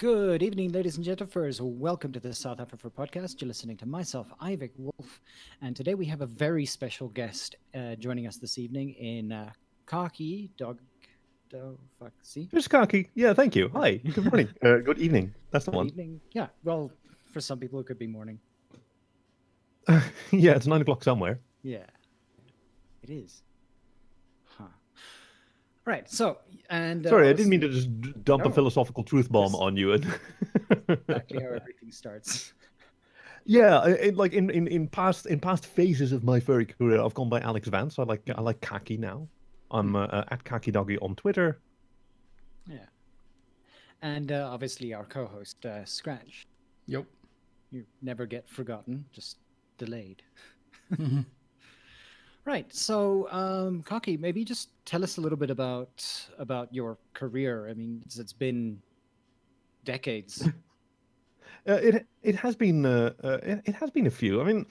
Good evening, ladies and gentlemen. Welcome to the South Africa podcast. You're listening to myself, Ivik Wolf, and today we have a very special guest uh, joining us this evening in uh, Khaki Dog. Oh, fuck, see? Just Khaki. Yeah, thank you. Hi. Good morning. uh, good evening. That's the good one. Evening. Yeah. Well, for some people, it could be morning. yeah, it's nine o'clock somewhere. Yeah, it is. Huh. Right. So, and uh, sorry, I didn't mean to just dump no. a philosophical truth bomb on you. And exactly how everything starts. Yeah, it, like in, in, in past in past phases of my furry career, I've gone by Alex Vance. I like I like Khaki now. I'm uh, uh, at Khaki Doggy on Twitter. Yeah, and uh, obviously our co-host uh, Scratch. Yep. You never get forgotten, just delayed. Right. So, um, Khaki, maybe just tell us a little bit about about your career. I mean, it's, it's been decades. uh, it it has been uh, uh, it, it, has been a few. I mean,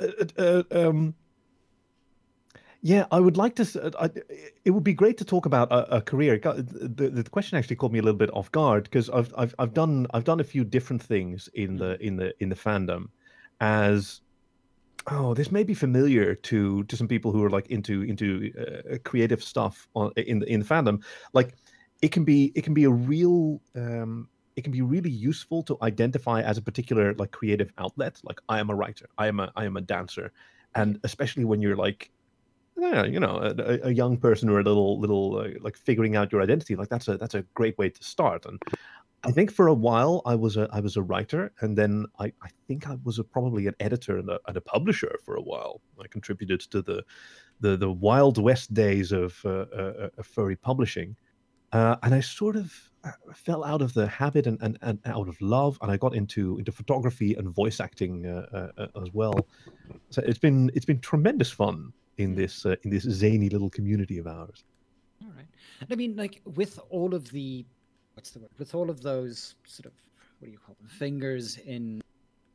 uh, uh, um, yeah, I would like to. I, it would be great to talk about a, a career. The, the question actually caught me a little bit off guard because I've, I've I've done I've done a few different things in the mm-hmm. in the in the fandom, as oh this may be familiar to to some people who are like into into uh, creative stuff on in the in the fandom. Like it can be it can be a real um, it can be really useful to identify as a particular like creative outlet. Like I am a writer, I am a I am a dancer, and especially when you're like yeah, you know, a, a, young person or a little little uh, like figuring out your identity, like that's a that's a great way to start. And I think for a while I was a I was a writer, and then I, I think I was a, probably an editor and a, and a publisher for a while. I contributed to the the the wild west days of uh, uh, uh furry publishing, uh, and I sort of uh, fell out of the habit and, and, and out of love, and I got into into photography and voice acting as well. So it's been it's been tremendous fun in this uh, in this zany little community of ours. All right. I mean, like with all of the what's the word? With all of those sort of what do you call them? Fingers in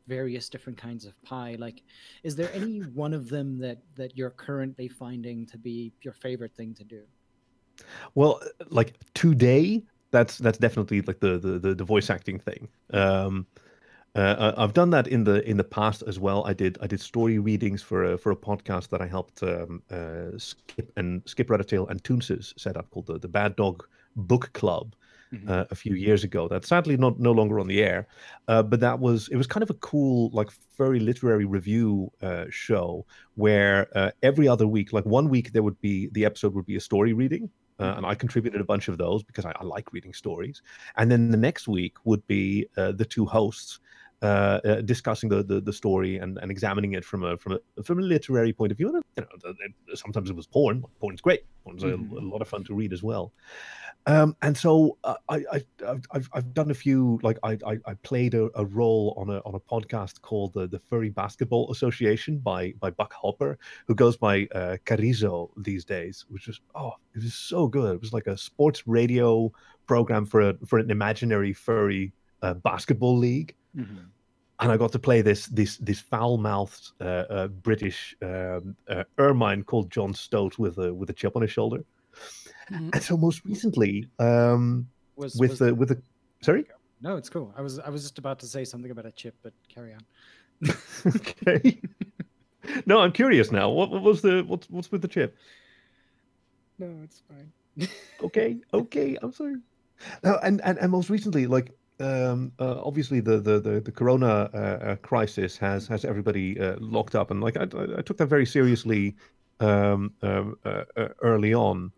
various different kinds of pie. Like, is there any one of them that that you're currently finding to be your favorite thing to do? Well, like today, that's that's definitely like the the the, the voice acting thing. Um, uh, I've done that in the in the past as well. I did I did story readings for a for a podcast that I helped um, uh, Skip and Skip Reddertail and Toonses set up called the, the Bad Dog Book Club mm-hmm. uh, a few years ago. That's sadly not no longer on the air, uh, but that was it was kind of a cool like very literary review uh, show where uh, every other week, like one week there would be the episode would be a story reading. Mm-hmm. and I contributed a bunch of those because I, I, like reading stories. And then the next week would be the two hosts uh, uh, discussing the, the, the story and, and examining it from a from a from a literary point of view. And you know, sometimes it was porn. Porn's great. Porn's mm-hmm. a, a, lot of fun to read as well. Um, and so uh, I, I I've, I've done a few like I I, I played a, a, role on a on a podcast called the the Furry Basketball Association by by Buck Hopper, who goes by uh, Carizo these days, which was oh it was so good. It was like a sports radio program for a for an imaginary furry uh, basketball league. Mm-hmm and I got to play this this this foul mouthed uh, uh, British um, uh, ermine called John Stoat with a with a chip on his shoulder. Mm-hmm. And so most recently, um, was, with was the with the sorry. No, it's cool. I was I was just about to say something about a chip, but carry on. okay. no, I'm curious now. What, what was the what's what's with the chip? No, it's fine. okay, okay. I'm sorry. Now, and, and and most recently, like um, uh, obviously the the the, the Corona uh, uh, crisis has has everybody uh, locked up, and like I, I, took that very seriously um, um uh, uh, early on,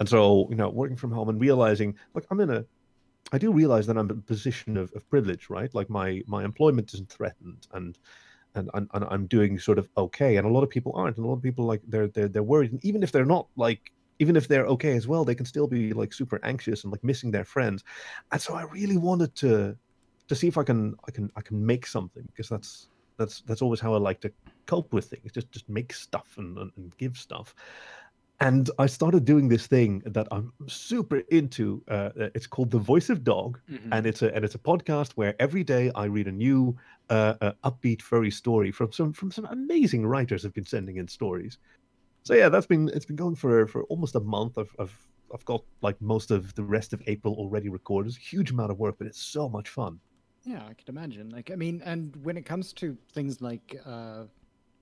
and so you know working from home and realizing like I'm in a I do realize that I'm in a position of, of privilege, right? Like my my employment isn't threatened, and and, and and I'm doing sort of okay, and a lot of people aren't, and a lot of people like they're they're they're worried, and even if they're not like even if they're okay as well, they can still be like super anxious and like missing their friends. And so I really wanted to to see if I can I can I can make something because that's that's that's always how I like to cope with things. Just just make stuff and, and, and give stuff. And I started doing this thing that I'm super into. Uh, it's called The Voice of Dog, mm-hmm. and it's a and it's a podcast where every day I read a new uh, uh, upbeat furry story from some from some amazing writers have been sending in stories so yeah, that's been it's been going for for almost a month. I've, I've I've got like most of the rest of April already recorded. It's a huge amount of work, but it's so much fun. Yeah, I can imagine. Like, I mean, and when it comes to things like, uh,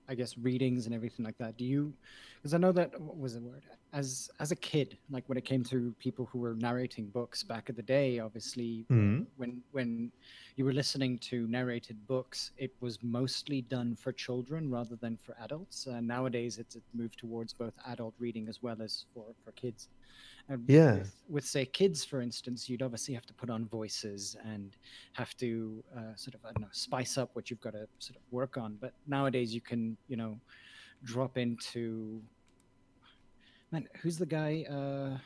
I guess readings and everything like that, do you? Because I know that what was the word? As as a kid, like when it came to people who were narrating books back in the day, obviously, Mhm. when when you were listening to narrated books, it was mostly done for children rather than for adults. Uh, nowadays, it's a move towards both adult reading as well as for for kids. And Yeah. with, with say kids, for instance, you'd obviously have to put on voices and have to uh, sort of I don't know spice up what you've got to sort of work on. But nowadays, you can you know drop into man, who's the guy? Uh,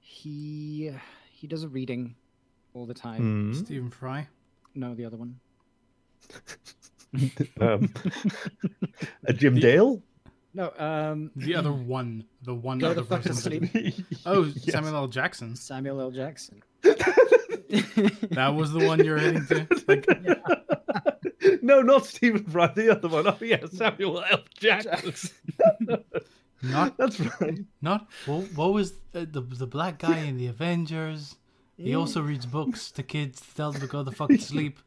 he he does a reading all the time. Mhm. Stephen Fry. No, the other one. um, uh, Jim The- Dale. No, um, The other one. The one Go other the fuck to person. sleep. Oh, Yes. Samuel L. Jackson. Samuel L. Jackson. That was the one you're heading to. Like, no, not Stephen Fry. The other one. Oh yeah, Samuel L. Jackson. not That's right. not. What, what was the, the the black guy in the Avengers? He also reads books to kids to tell them to go the fuck to sleep.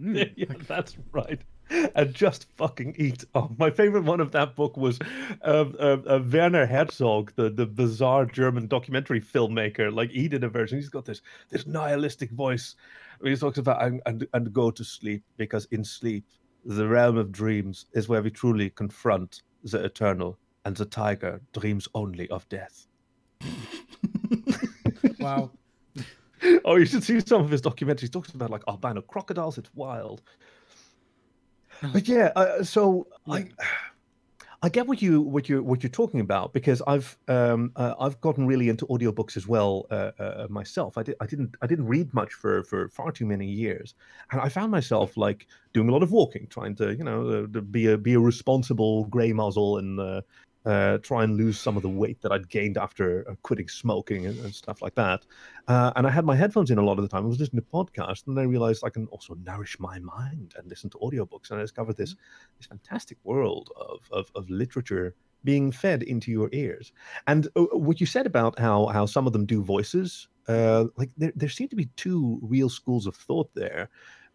Yeah, yeah, that's right. And just fucking eat. Oh, my favorite one of that book was um, uh, uh, Werner Herzog, the, the bizarre German documentary filmmaker. Like he did a version. He's got this this nihilistic voice. He talks about and, and and go to sleep because in sleep the realm of dreams is where we truly confront the eternal, and the tiger dreams only of death. Wow. Oh, you should see some of his documentaries. He talks about like albino crocodiles. It's wild. But yeah, uh, so I, I get what you what you what you're talking about because I've um uh, I've gotten really into audiobooks as well uh, uh, myself. I did I didn't I didn't read much for for far too many years, and I found myself like doing a lot of walking, trying to you know uh, to be a be a responsible grey muzzle and uh, try and lose some of the weight that I'd gained after uh, quitting smoking and, and stuff like that. Uh, and I had my headphones in a lot of the time. I was listening to podcasts, and I realized I can also nourish my mind and listen to audiobooks. And I discovered this this fantastic world of, of, of literature being fed into your ears. And uh, what you said about how how some of them do voices, uh, like there there seem to be two real schools of thought there,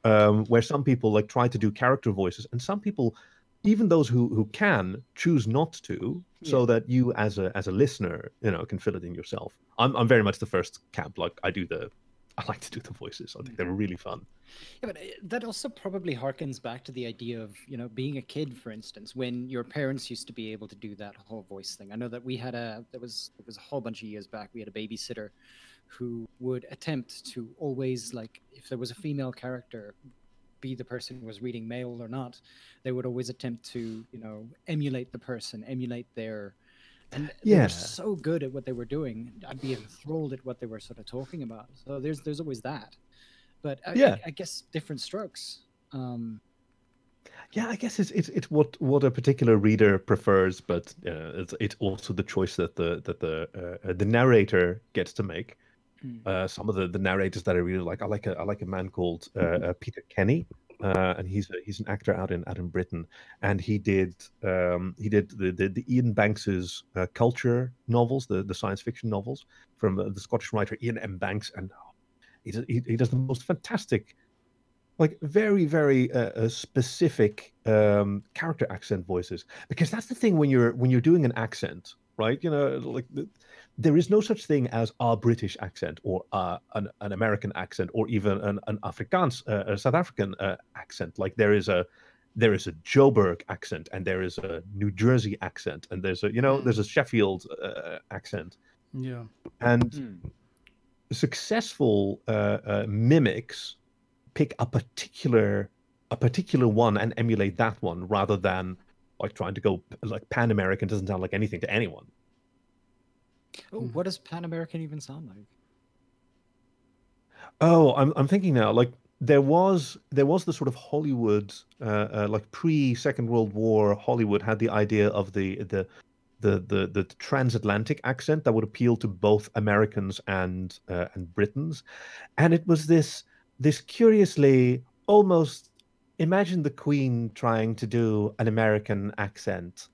um, where some people like try to do character voices, and some people. Even those who, who can choose not to, so that you as a as a listener, you know, can fill it in yourself. I'm I'm very much the first camp. Like I do the, I like to do the voices. I think they're really fun. Yeah, but uh, that also probably harkens back to the idea of you know being a kid, for instance, when your parents used to be able to do that whole voice thing. I know that we had a there was it was a whole bunch of years back. We had a babysitter who would attempt to always like if there was a female character, be the person who was reading mail or not, they would always attempt to you know emulate the person, emulate their. And they Yeah. were so good at what they were doing. I'd be enthralled at what they were sort of talking about. So there's there's always that but I, Yeah. I, I guess different strokes. Um, Yeah, I guess it's it's it's what what a particular reader prefers, but uh, it's it's also the choice that the that the uh, uh, the narrator gets to make. Mm. Uh, some of the, the narrators that I really like, I like a I like a man called uh, uh, Peter Kenny, uh, and he's a, he's an actor out in out in Britain, and he did um, he did the, the, the Iain Banks's uh, culture novels, the the science fiction novels from uh, the Scottish writer Iain M. Banks, and he does, he, he does the most fantastic like very very uh, uh, specific um, character accent voices. Because that's the thing when you're when you're doing an accent right? You know like the, there is no such thing as a british accent or uh, an, an american accent or even an, an afrikaans uh, a south african uh, accent like there is a there is a joburg accent and there is a new jersey accent and there's a you know there's a sheffield uh, accent Yeah. and hmm. successful uh, uh, mimics pick a particular a particular one and emulate that one rather than like trying to go like pan american doesn't sound like anything to anyone Oh, Mhm. what does Pan American even sound like? oh i'm, I'm thinking now like there was there was the sort of hollywood uh, uh, like pre second world war hollywood had the idea of the the the, the, the transatlantic accent that would appeal to both Americans and uh, and Britons, and it was this this curiously almost imagine the Queen trying to do an American accent,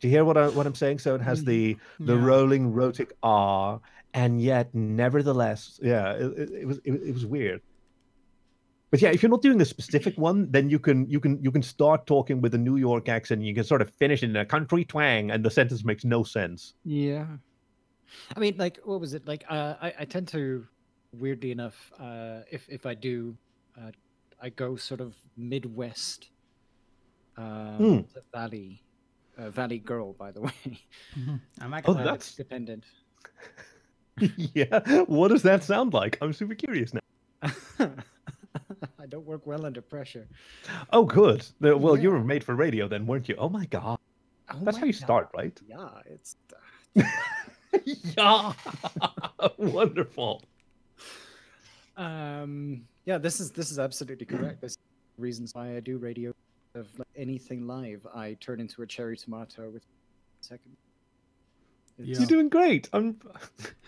Do you hear what I what I'm saying? So it has the the Yeah. rolling rhotic R, and yet nevertheless, yeah, it, it, was it, it was weird. But yeah, if you're not doing the specific one, then you can you can you can start talking with a New York accent. And you can sort of finish in a country twang, and the sentence makes no sense. Yeah. I mean, like, what was it? Like, uh, I, I tend to, weirdly enough, uh, if if I do, uh, I go sort of Midwest, um, to Valley, uh, Valley Girl, by the way, Mhm. I'm Oh, actually. uh, that's- dependent. yeah, what does that sound like? I'm super curious now. I don't work well under pressure. Oh, good. The- Well, you were made for radio then, weren't you? Oh my god, Oh that's my how you God. start, right? Yeah, it's. uh, yeah, wonderful. Um, yeah, this is this is absolutely correct. There's reasons why I do radio. Of like, anything live, I turn into a cherry tomato with second. Yeah. You're doing great. I'm.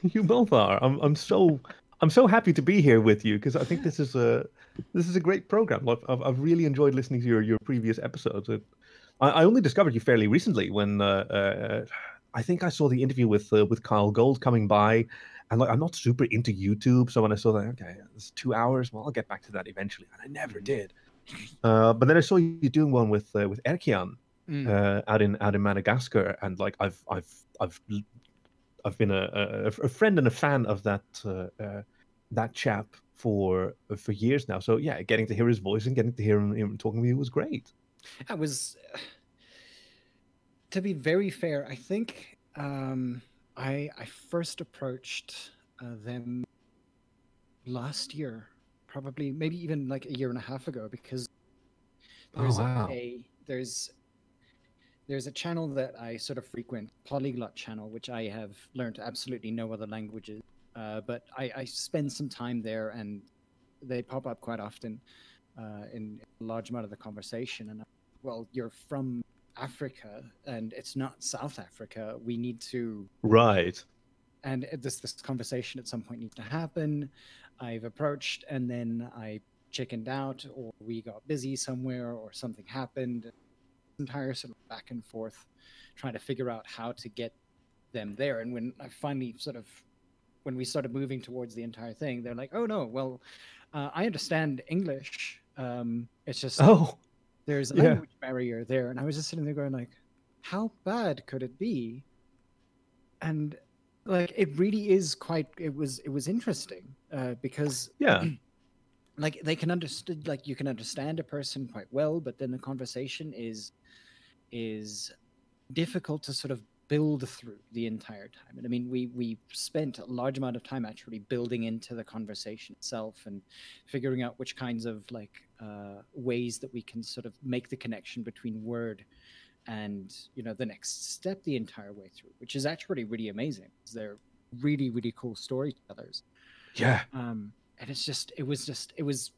You both are. I'm. I'm so. I'm so happy to be here with you because I think this is a this is a great program. I've, I've, I've really enjoyed listening to your, your previous episodes. I, I only discovered you fairly recently when uh, uh, I think I saw the interview with uh, with Kyell Gold coming by, and like I'm not super into YouTube, so when I saw that, okay, it's two hours. Well, I'll get back to that eventually, and I never did. Uh, but then I saw you doing one with uh, with Erkian, Mm. uh, out in out in Madagascar, and like I've I've I've I've been a, a, a friend and a fan of that uh, uh, that chap for for years now. So yeah, getting to hear his voice and getting to hear him, him talking to you was great. I was, to be very fair, I think um, I I first approached uh, them last year, probably maybe even like a year and a half ago, because Oh, there's wow. a there's there's a channel that I sort of frequent, Polyglot channel, which I have learned absolutely no other languages. Uh, but I, I spend some time there, and they pop up quite often uh, in a large amount of the conversation. And well, you're from Africa, and it's not South Africa. We need to Right. And this this conversation at some point needs to happen. I've approached, and then I chickened out, or we got busy somewhere, or something happened. Entire sort of back and forth, trying to figure out how to get them there. And when I finally sort of, when we started moving towards the entire thing, they're like, "Oh no, well, uh, I understand English. Um, it's just Oh. there's a yeah. language barrier there." And I was just sitting there going, like, "How bad could it be?" And like it really is quite it was it was interesting uh, because Yeah. like they can understand like you can understand a person quite well but then the conversation is is difficult to sort of build through the entire time and i mean we we spent a large amount of time actually building into the conversation itself and figuring out which kinds of like uh, ways that we can sort of make the connection between word and you know the next step the entire way through which is actually really amazing they're really really cool storytellers Yeah. um and it's just it was just it was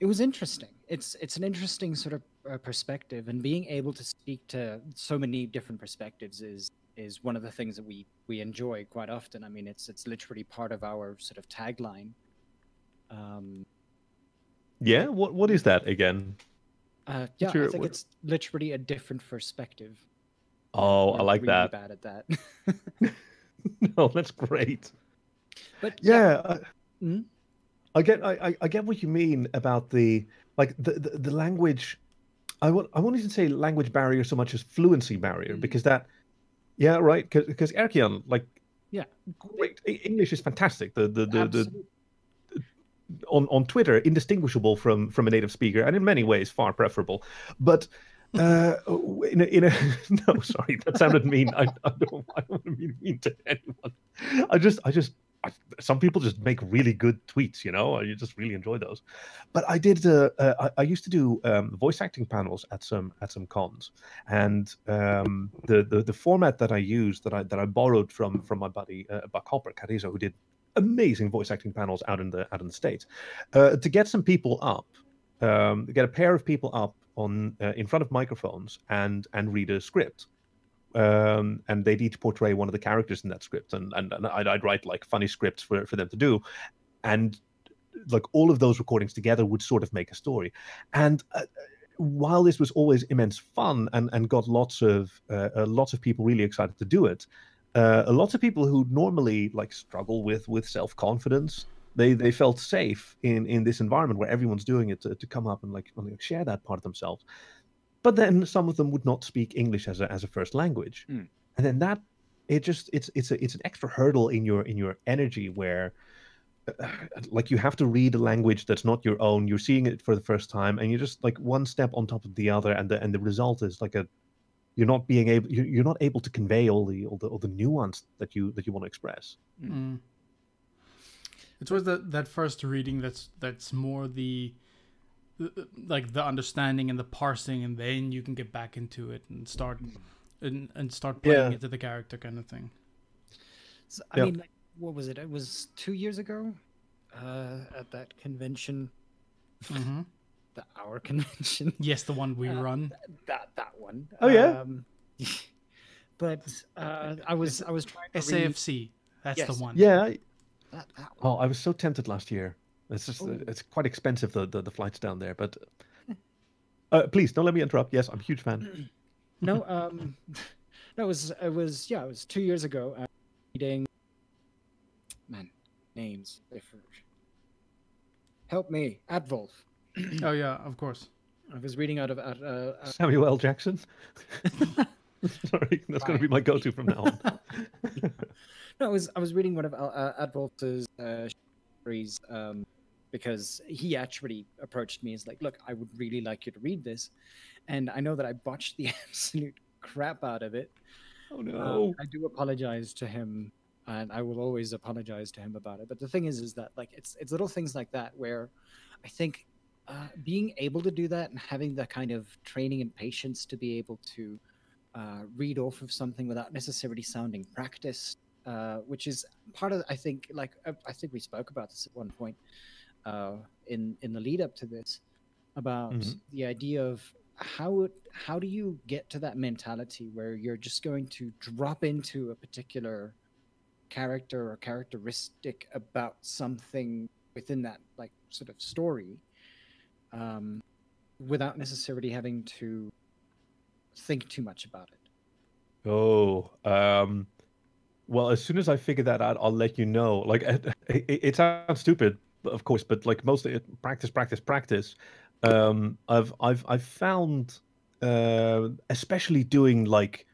it was interesting it's it's an interesting sort of uh, perspective and being able to speak to so many different perspectives is is one of the things that we we enjoy quite often i mean it's it's literally part of our sort of tagline um Yeah. What What is that again? Uh yeah your- i think what- it's literally a different perspective Oh, I We're like really that. bad at that no, that's great. but Yeah. I, Mhm. I get. I, I- I get what you mean about the like the the, the language. I won't. I won't even say language barrier so much as fluency barrier Mm. because that. Yeah. Right. Because Erkion, like. Yeah. Great. English is fantastic. The the the, the Absolutely. On on Twitter indistinguishable from from a native speaker, and in many ways far preferable. But uh, in a, in a no, sorry, that sounded mean. I, I don't I don't want to be mean to anyone. I just I just I, some people just make really good tweets, you know. You just really enjoy those. But I did. Uh, uh, I, I used to do um, voice acting panels at some at some cons, and um, the, the the format that I used that I that I borrowed from from my buddy uh, Buck Hopper Carizo, who did amazing voice acting panels out in the out in the states, uh, to get some people up, um, get a pair of people up on uh, in front of microphones and and read a script. Um, and they'd each portray one of the characters in that script, and and, and I'd, I'd write like funny scripts for, for them to do, and like all of those recordings together would sort of make a story. And uh, while this was always immense fun and and got lots of uh, uh, lots of people really excited to do it, uh, a lot of people who normally like struggle with with self confidence. They, they felt safe in, in this environment where everyone's doing it to, to come up and like, like share that part of themselves but then some of them would not speak English as a as a first language, Mm. and then that it just it's it's a, it's an extra hurdle in your in your energy where. uh, Like you have to read a language that's not your own. You're seeing it for the first time, and you're just like one step on top of the other, and the and the result is like a you're not being able you're, you're not able to convey all the all the all the nuance that you that you want to express. Mm. It's always that that first reading that's that's more the the- like the understanding and the parsing, and then you can get back into it and start and and start playing Yeah. into the character kind of thing. So, I Yeah. mean, like, what was it? It was two years ago, uh, at that convention, hmm the our convention. Yes, the one we Uh, run. that that one. Oh, yeah? Um, but uh, I was I was trying to read SAFC. That's Yes. the one. Yeah. that, that one. Oh, I was so tempted last year. It's just uh, Oh. it's quite expensive the, the the flights down there, but. Uh, please don't let me interrupt. Yes, I'm a huge fan. No, um, no, it was it was yeah, it was two years ago. Uh, reading, man, names. they for- Help me, Advolf. Oh yeah, of course. I was reading out of uh, uh, Samuel L. Jackson. Sorry, that's going to be my go-to from now on. no, I was I was reading one of Al- uh, Advolf's uh, stories um, because he actually approached me as like, look, I would really like you to read this, and I know that I botched the absolute crap out of it. oh no! I do apologize to him, and I will always apologize to him about it. But the thing is, is that like it's it's little things like that where I think uh, being able to do that and having the kind of training and patience to be able to uh, read off of something without necessarily sounding practiced, uh, which is part of I think like I, I think we spoke about this at one point uh, in in the lead up to this about Mhm. the idea of how how do you get to that mentality where you're just going to drop into a particular character or characteristic about something within that like sort of story um, without necessarily having to think too much about it Oh, um, well, as soon as I figure that out, I'll let you know. Like, it, it, it sounds stupid, of course, but like mostly it, practice, practice, practice. Um, I've I've I've found, uh, especially doing like,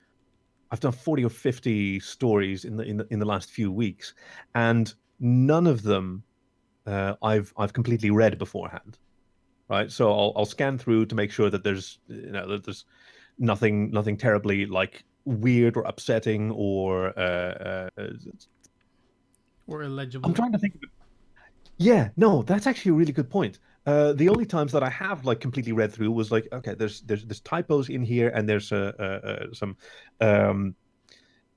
I've done forty or fifty stories in the in the in the last few weeks, and none of them, uh, I've I've completely read beforehand, right? So I'll I'll scan through to make sure that there's you know that there's nothing nothing terribly like weird or upsetting or uh, uh, Or illegible. I'm trying to think. Yeah, no, that's actually a really good point. Uh, the only times that I have like completely read through was like, okay, there's there's there's typos in here, and there's uh, uh, some. Um,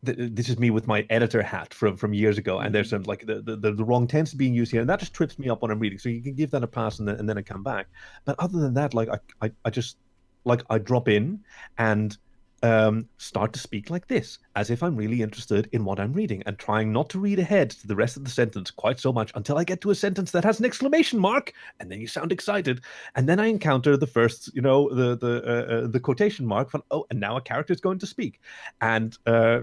this is me with my editor hat from from years ago, and there's mm-hmm. some like the, the the wrong tense being used here, and that just trips me up when I'm reading. So you can give that a pass, and then and then I come back. But other than that, like I I, I just like I drop in and um, start to speak like this, as if I'm really interested in what I'm reading, and trying not to read ahead to the rest of the sentence quite so much until I get to a sentence that has an exclamation mark, and then you sound excited, and then I encounter the first, you know, the the uh, uh, the quotation mark from oh, and now a character is going to speak, and uh,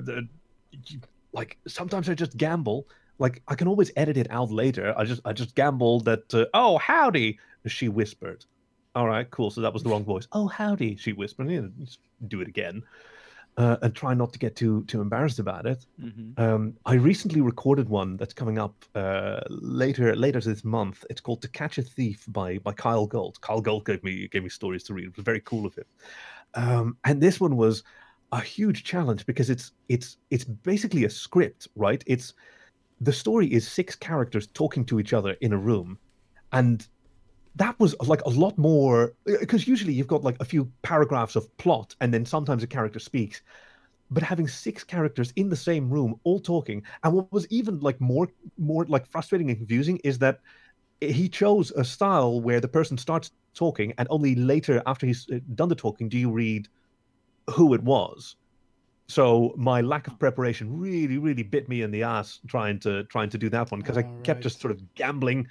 like sometimes I just gamble. Like I can always edit it out later. I just I just gamble that uh, oh howdy she whispered. All right, cool. So that was the wrong voice. Oh howdy she whispered. Do it again, uh, and try not to get too too embarrassed about it. Mhm. Um, I recently recorded one that's coming up uh, later later this month. It's called "To Catch a Thief" by by Kyell Gold. Kyell Gold gave me gave me stories to read. It was very cool of him. Um, and this one was a huge challenge because it's it's it's basically a script, right? It's the story is six characters talking to each other in a room, and that was like a lot more because usually you've got like a few paragraphs of plot and then sometimes a character speaks. But having six characters in the same room all talking and what was even like more more like frustrating and confusing is that he chose a style where the person starts talking and only later after he's uh, done the talking do you read who it was. So my lack of preparation really really bit me in the ass trying to trying to do that one because i kept just sort of gambling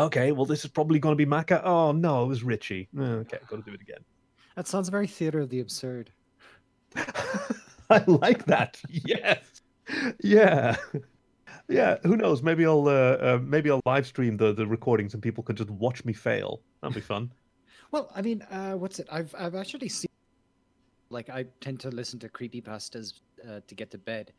okay well this is probably going to be Maka. oh no it was richie okay got to do it again That sounds very theater of the absurd. I like that. Yes. Yeah. Yeah. Who knows? Maybe I'll uh, uh, maybe I'll live stream the the recordings and people can just watch me fail. That'd be fun. Well, I mean, uh, what's it? I've I've actually seen. Like, I tend to listen to creepypastas uh, to get to bed.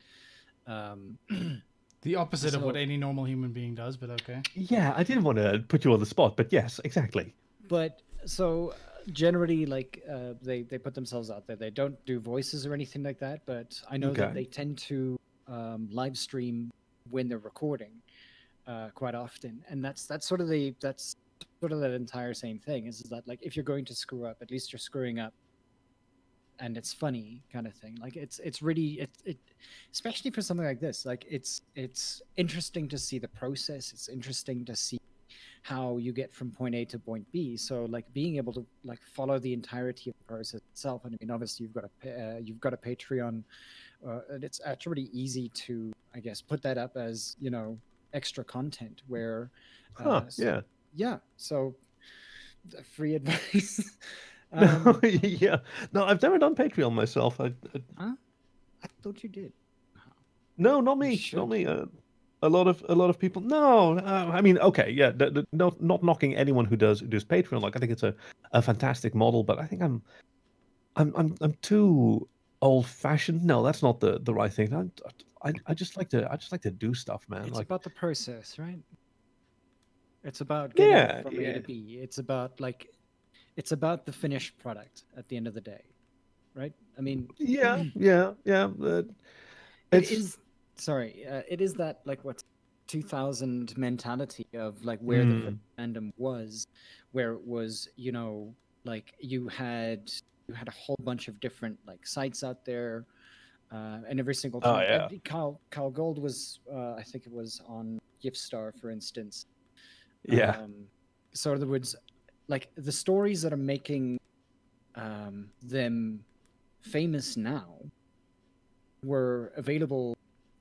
Um, The opposite of what any normal human being does, but okay. Yeah, I didn't want to put you on the spot, but yes, exactly. but so uh, generally, like, uh, they they put themselves out there. They don't do voices or anything like that. But I know Okay. that they tend to um, live stream when they're recording uh, quite often, and that's that's sort of the that's sort of that entire same thing. Is, is that like if you're going to screw up, at least you're screwing up and it's funny kind of thing. Like it's it's really it, it especially for something like this like it's it's interesting to see the process. It's interesting to see how you get from point a to point b. So like being able to like follow the entirety of the process itself and i mean obviously you've got a uh, you've got a patreon uh, and it's actually easy to i guess put that up as you know extra content where Huh, uh, s- yeah. yeah. So free advice um, yeah. No, I've never done Patreon myself. I, I, i thought you did no, not me. Not me. Uh, a lot of a lot of people. No, uh, I mean, okay, yeah. The, the, not not knocking anyone who does who does Patreon. Like, I think it's a, a fantastic model, but I think I'm, I'm I'm I'm too old fashioned. No, that's not the the right thing. I, I I just like to I just like to do stuff, man. It's like, about the process, right? It's about getting Yeah, from A to B. It's about like, it's about the finished product at the end of the day, right? I mean, yeah, yeah, yeah. It it's. Sorry, uh, it is that like what 2000 mentality of like where the Mm. fandom was, where it was, you know, like you had you had a whole bunch of different like sites out there. Uh, and every single time, Oh, time, yeah. uh, Kyell, Kyell Gold was, uh, I think it was on Yiffstar, for instance. yeah. Um, so in other words, like the stories that are making um, them famous now were available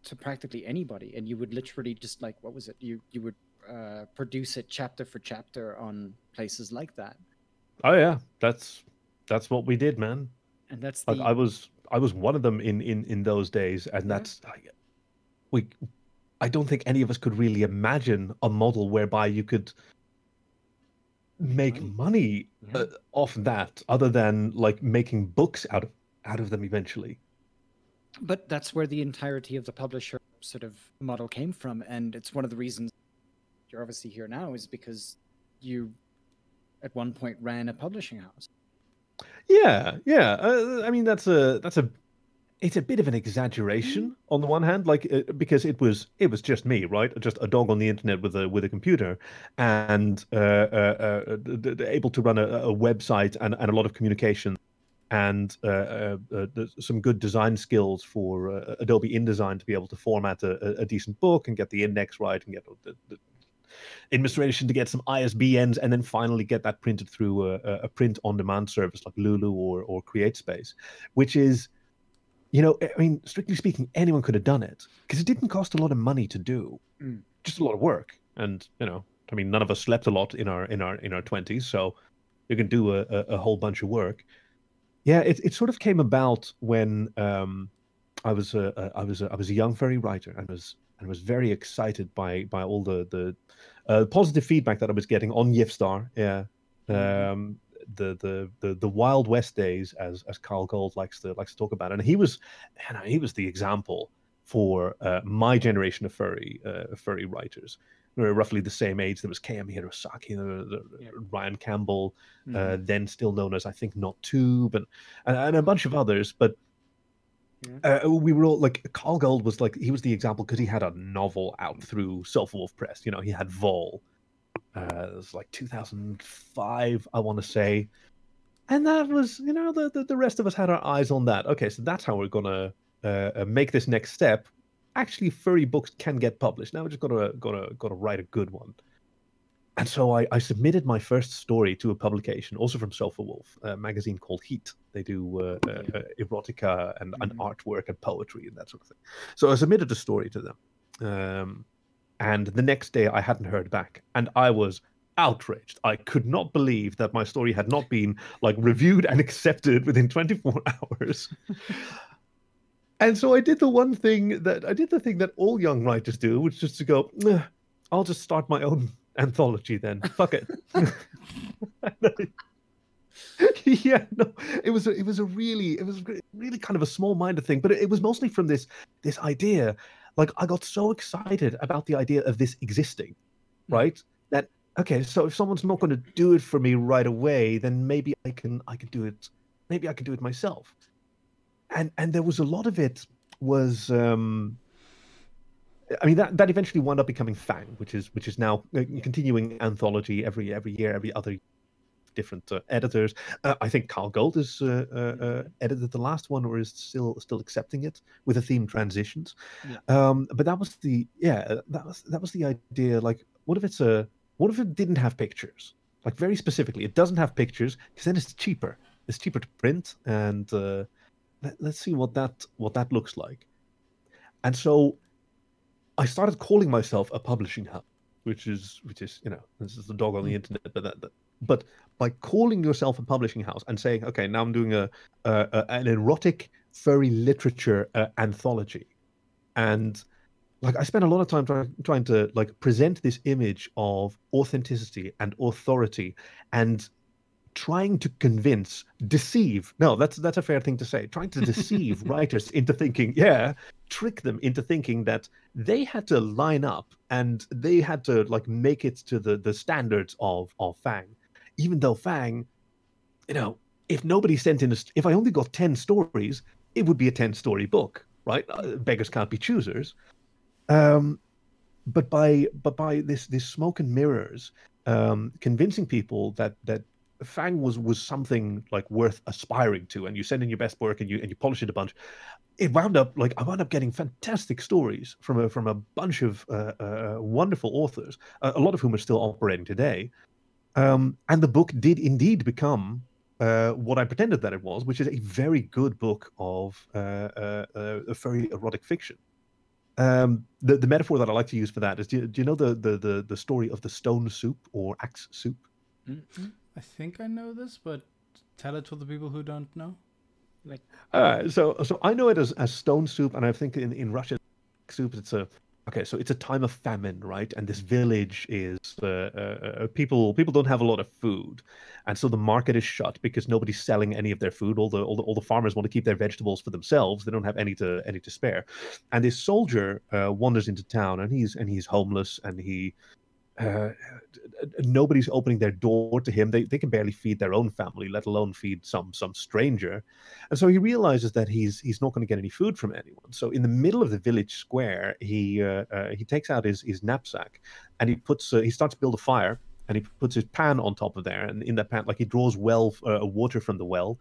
to practically anybody, and you would literally just like what was it? You you would uh, produce it chapter for chapter on places like that, Oh yeah, that's that's what we did, man. and that's the Like I was I was one of them in in in those days, and Yeah. that's like, we. I don't think any of us could really imagine a model whereby you could make Money. Yeah. uh, off that, other than like making books out of out of them eventually. but that's where the entirety of the publisher sort of model came from and it's one of the reasons you're obviously here now is because you at one point ran a publishing house Yeah, yeah. Uh, I mean, that's a that's a it's a bit of an exaggeration on the one hand, like uh, because it was it was just me, right? Just a dog on the internet with a with a computer, and uh, uh, uh, able to run a, a website and, and a lot of communication, and uh, uh, some good design skills for Adobe InDesign to be able to format a, a- decent book and get the index right and get the, the administration to get some ISBNs and then finally get that printed through a, a- a print on demand service like Lulu or, or CreateSpace, which is, you know, I mean, strictly speaking, anyone could have done it because it didn't cost a lot of money to do, Mm. just a lot of work. And, you know, I mean, none of us slept a lot in our in our in our twenties, so you can do a, a, whole bunch of work. Yeah, it, it sort of came about when um, I was a, a I was a, I was a young furry writer and was and was very excited by by all the the uh, positive feedback that I was getting on Yiffstar. Yeah, Mhm. um, the, the the the Wild West days, as as Kyell Gold likes to likes to talk about, and he was, you know, he was the example for uh, my generation of furry uh, furry writers. We were roughly the same age. There was Kami Hirosaki, the, the, Yeah. Ryan Campbell, Mm-hmm. uh, then still known as I think Not Tube, and and, and a bunch of others. But uh, we were all like Kyell Gold was like he was the example because he had a novel out through Sofawolf Press. You know, he had Volle. Uh, it was like 2005, I want to say, and that was you know the, the the rest of us had our eyes on that. Okay, so that's how we're gonna uh, uh, make this next step. Actually, furry books can get published. Now we're just gotta gotta gotta write a good one. And so I, I submitted my first story to a publication, also from Sofawolf, a magazine called Heat. They do uh, uh, Yeah. uh, erotica and, and Mhm. artwork and poetry and that sort of thing. So I submitted a story to them. Um, and the next day I hadn't heard back. And I was outraged. I could not believe that my story had not been like reviewed and accepted within 24 hours. and so I did the one thing that I did the thing that all young writers do, which is to go, I'll just start my own anthology then. Fuck it. yeah, no, it was a, it was a really it was really kind of a small-minded thing, but it, it was mostly from this this idea. Like I got so excited about the idea of this existing, hmm. right? That okay, so if someone's not going to do it for me right away, then maybe I can I can do it. Maybe I can do it myself. And and there was a lot of it was um I mean that that eventually wound up becoming Fang, which is which is now continuing anthology every every year, every other different uh, editors. Uh, I think Kyell Gold has uh, uh, uh, edited the last one, or is still still accepting it with the theme transitions. Yeah. Um, but that was the yeah that was that was the idea. Like, what if it's a what if it didn't have pictures? Like very specifically, it doesn't have pictures because then it's cheaper. It's cheaper to print, and uh, let, let's see what that what that looks like. And so, I started calling myself a publishing hub, which is which is you know this is the dog on the hmm. internet but that, that, but by calling yourself a publishing house and saying okay now i'm doing a, a, a an erotic furry literature uh, anthology. And like i spent a lot of time try, trying to like present this image of authenticity and authority and trying to convince deceive no that's that's a fair thing to say trying to deceive writers into thinking yeah trick them into thinking that they had to line up and they had to like make it to the the standards of of fang even though Fang, you know, if nobody sent in a, if I only got 10 stories, it would be a 10 story book, right? Uh, beggars can't be choosers. Um, but by but by this this smoke and mirrors, um, convincing people that that Fang was was something like worth aspiring to, and you send in your best work and you and you polish it a bunch. It wound up like I wound up getting fantastic stories from a from a bunch of uh, uh, wonderful authors, a lot of whom are still operating today. Um, and the book did indeed become uh, what I pretended that it was, which is a very good book of uh, uh, uh furry erotic fiction. Um, the, the metaphor that I like to use for that is: do you, do you know the, the, the the story of the stone soup or axe soup? Mm-hmm. I think I know this, but tell it to the people who don't know. Like, uh, so so I know it as, as stone soup, and I think in in Russian soup it's a okay so it's a time of famine right? And this village is uh, uh, uh, people people don't have a lot of food. And so the market is shut because nobody's selling any of their food. All the all the, all the farmers want to keep their vegetables for themselves. They don't have any to any to spare. And this soldier uh, wanders into town and he's and he's homeless and he uh, nobody's opening their door to him. They, they can barely feed their own family, let alone feed some some stranger. And so he realizes that he's he's not going to get any food from anyone. So in the middle of the village square, he uh, uh, he takes out his his knapsack and he puts uh, he starts to build a fire and he puts his pan on top of there and in that pan like he draws well uh, water from the well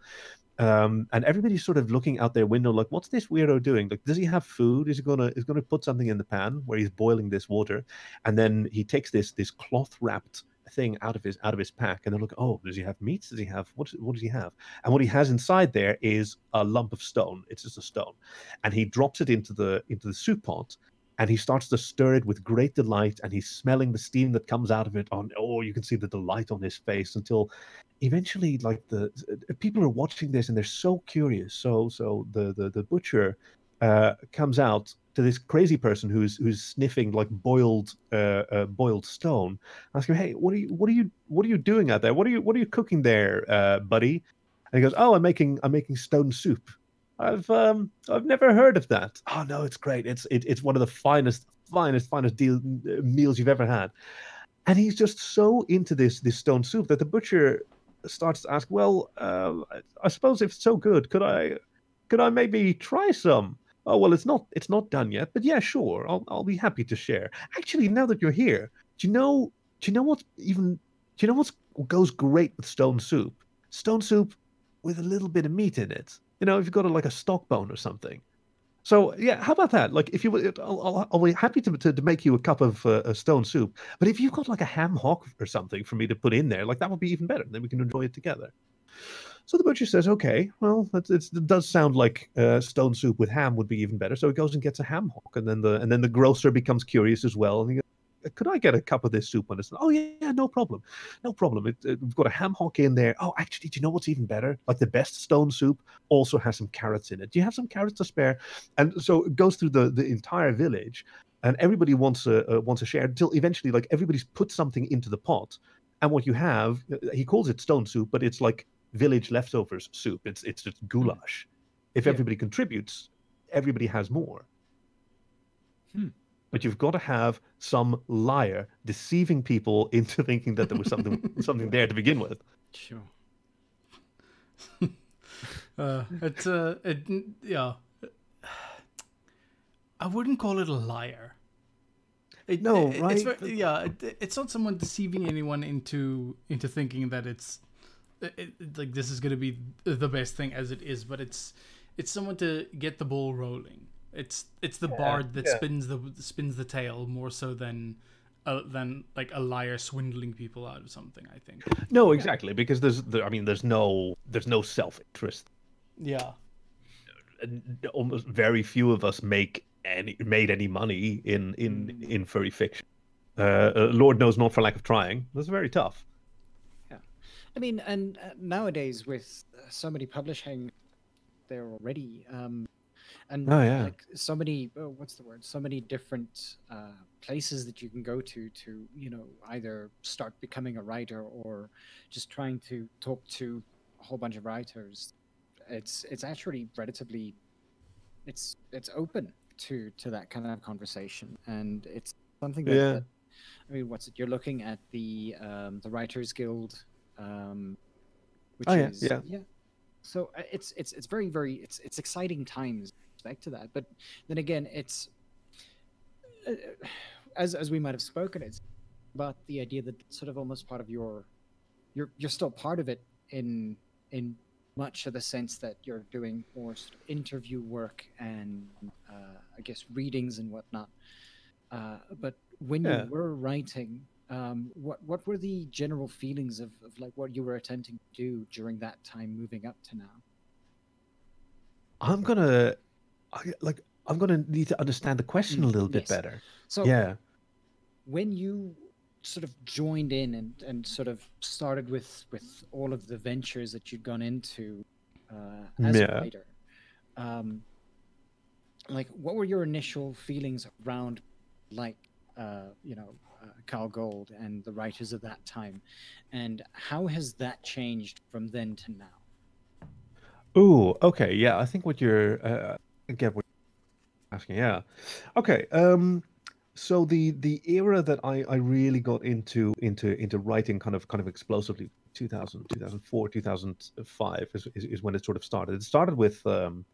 um, and everybody's sort of looking out their window, like, "What's this weirdo doing? Like, does he have food? Is he gonna is gonna put something in the pan where he's boiling this water?" And then he takes this this cloth wrapped thing out of his out of his pack, and they're like, "Oh, does he have meat? Does he have what? What does he have?" And what he has inside there is a lump of stone. It's just a stone, and he drops it into the into the soup pot, and he starts to stir it with great delight and he's smelling the steam that comes out of it on oh you can see the delight on his face until eventually like the uh, people are watching this and they're so curious. So so the the, the butcher uh, comes out to this crazy person who's who's sniffing like boiled uh, uh, boiled stone. Asking hey what are you what are you what are you doing out there? What are you what are you cooking there uh, buddy? And he goes oh i'm making i'm making stone soup i've um i've never heard of that oh no it's great it's it, it's one of the finest finest finest deal, uh, meals you've ever had and he's just so into this this stone soup that the butcher starts to ask, well, uh, I suppose if it's so good, could I, could I maybe try some? Oh well, it's not it's not done yet, but yeah, sure, I'll I'll be happy to share. Actually, now that you're here, do you know do you know what's even do you know what goes great with stone soup? Stone soup with a little bit of meat in it. You know, if you've got a, like a stock bone or something. So yeah, how about that? Like, if you, I'll, I'll, I'll be happy to, to, to make you a cup of uh, stone soup. But if you've got like a ham hock or something for me to put in there, like that would be even better. Then we can enjoy it together. So the butcher says, "Okay, well, it does sound like uh, stone soup with ham would be even better." So he goes and gets a ham hock, and then the and then the grocer becomes curious as well, and he goes, could I get a cup of this soup on this? Oh yeah, no problem, no problem. It, it, we've got a ham hock in there. Oh, actually, do you know what's even better? Like the best stone soup also has some carrots in it. Do you have some carrots to spare? And so it goes through the the entire village, and everybody wants a uh, wants a share until eventually, like everybody's put something into the pot, and what you have, uh, he calls it stone soup, but it's like village leftovers soup. It's it's just goulash. If Yeah. everybody contributes, everybody has more. Hmm. But you've got to have some liar deceiving people into thinking that there was something something there to begin with. Sure. Uh, it's uh, it, yeah. I wouldn't call it a liar. It, No, it- It's right, ver- but- yeah, it, it's not someone deceiving anyone into into thinking that it's it, it- like this is gonna be the best thing as it is, but it's it's someone to get the ball rolling. It's it's the bard that yeah. spins the spins the tale more so than uh, than like a liar swindling people out of something. I think. No, exactly, because there's there, I mean there's no there's no self interest. Yeah. Almost very few of us make any made any money in in in furry fiction. Uh, uh, Lord knows not for lack of trying. That's very tough. Yeah, I mean, and uh, nowadays with uh, so many publishing there already, um, and Oh, yeah. like so many, uh, what's the word? So many different uh, places that you can go to to, you know, either start becoming a writer or just trying to talk to a whole bunch of writers. It's it's actually relatively, it's it's open to to that kind of conversation, and it's something that, Yeah. that I mean, what's it? You're looking at the um, the Writers Guild, um, which Oh, yeah, is yeah. So uh, it's it's it's very very it's it's exciting times respect to that. But then again, it's uh, as as we might have spoken, it's about the idea that sort of almost part of your you're you're still part of it in in much of the sense that you're doing more sort of interview work and uh, I guess readings and whatnot. Uh, but when Yeah. you were writing, um, what what were the general feelings of, of like what you were attempting to do during that time, moving up to now? I'm gonna I, like I'm gonna need to understand the question a Mm, little bit yes. better. So yeah. when you sort of joined in and, and sort of started with with all of the ventures that you'd gone into uh, as Yeah. a writer, um, like what were your initial feelings around like uh, you know uh, Kyell Gold and the writers of that time, and how has that changed from then to now? Ooh, okay, yeah. I think what you're uh, get what you're asking. Yeah, okay. Um, so the the era that I I really got into into into writing kind of kind of explosively 2000 2004 2005 is, is, is when it sort of started. It started with um,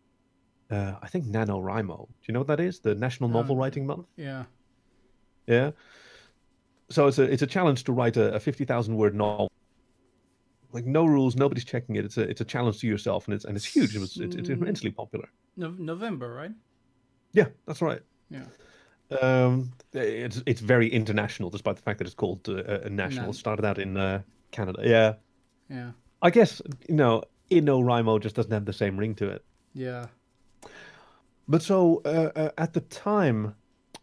uh, I think NaNoWriMo. Do you know what that is? The National Novel Um, Writing Month. Yeah. Yeah. So it's a it's a challenge to write a, a fifty thousand word novel. Like no rules, nobody's checking it. It's a it's a challenge to yourself, and it's and it's huge. It was it's, it's Mm. immensely popular. No- November, right? Yeah, that's right. Yeah. Um, it's it's very international, despite the fact that it's called uh, a national. No. It started out in uh, Canada. Yeah, Yeah. I guess you know, InnoWrimo just doesn't have the same ring to it. Yeah. But so uh, uh, at the time,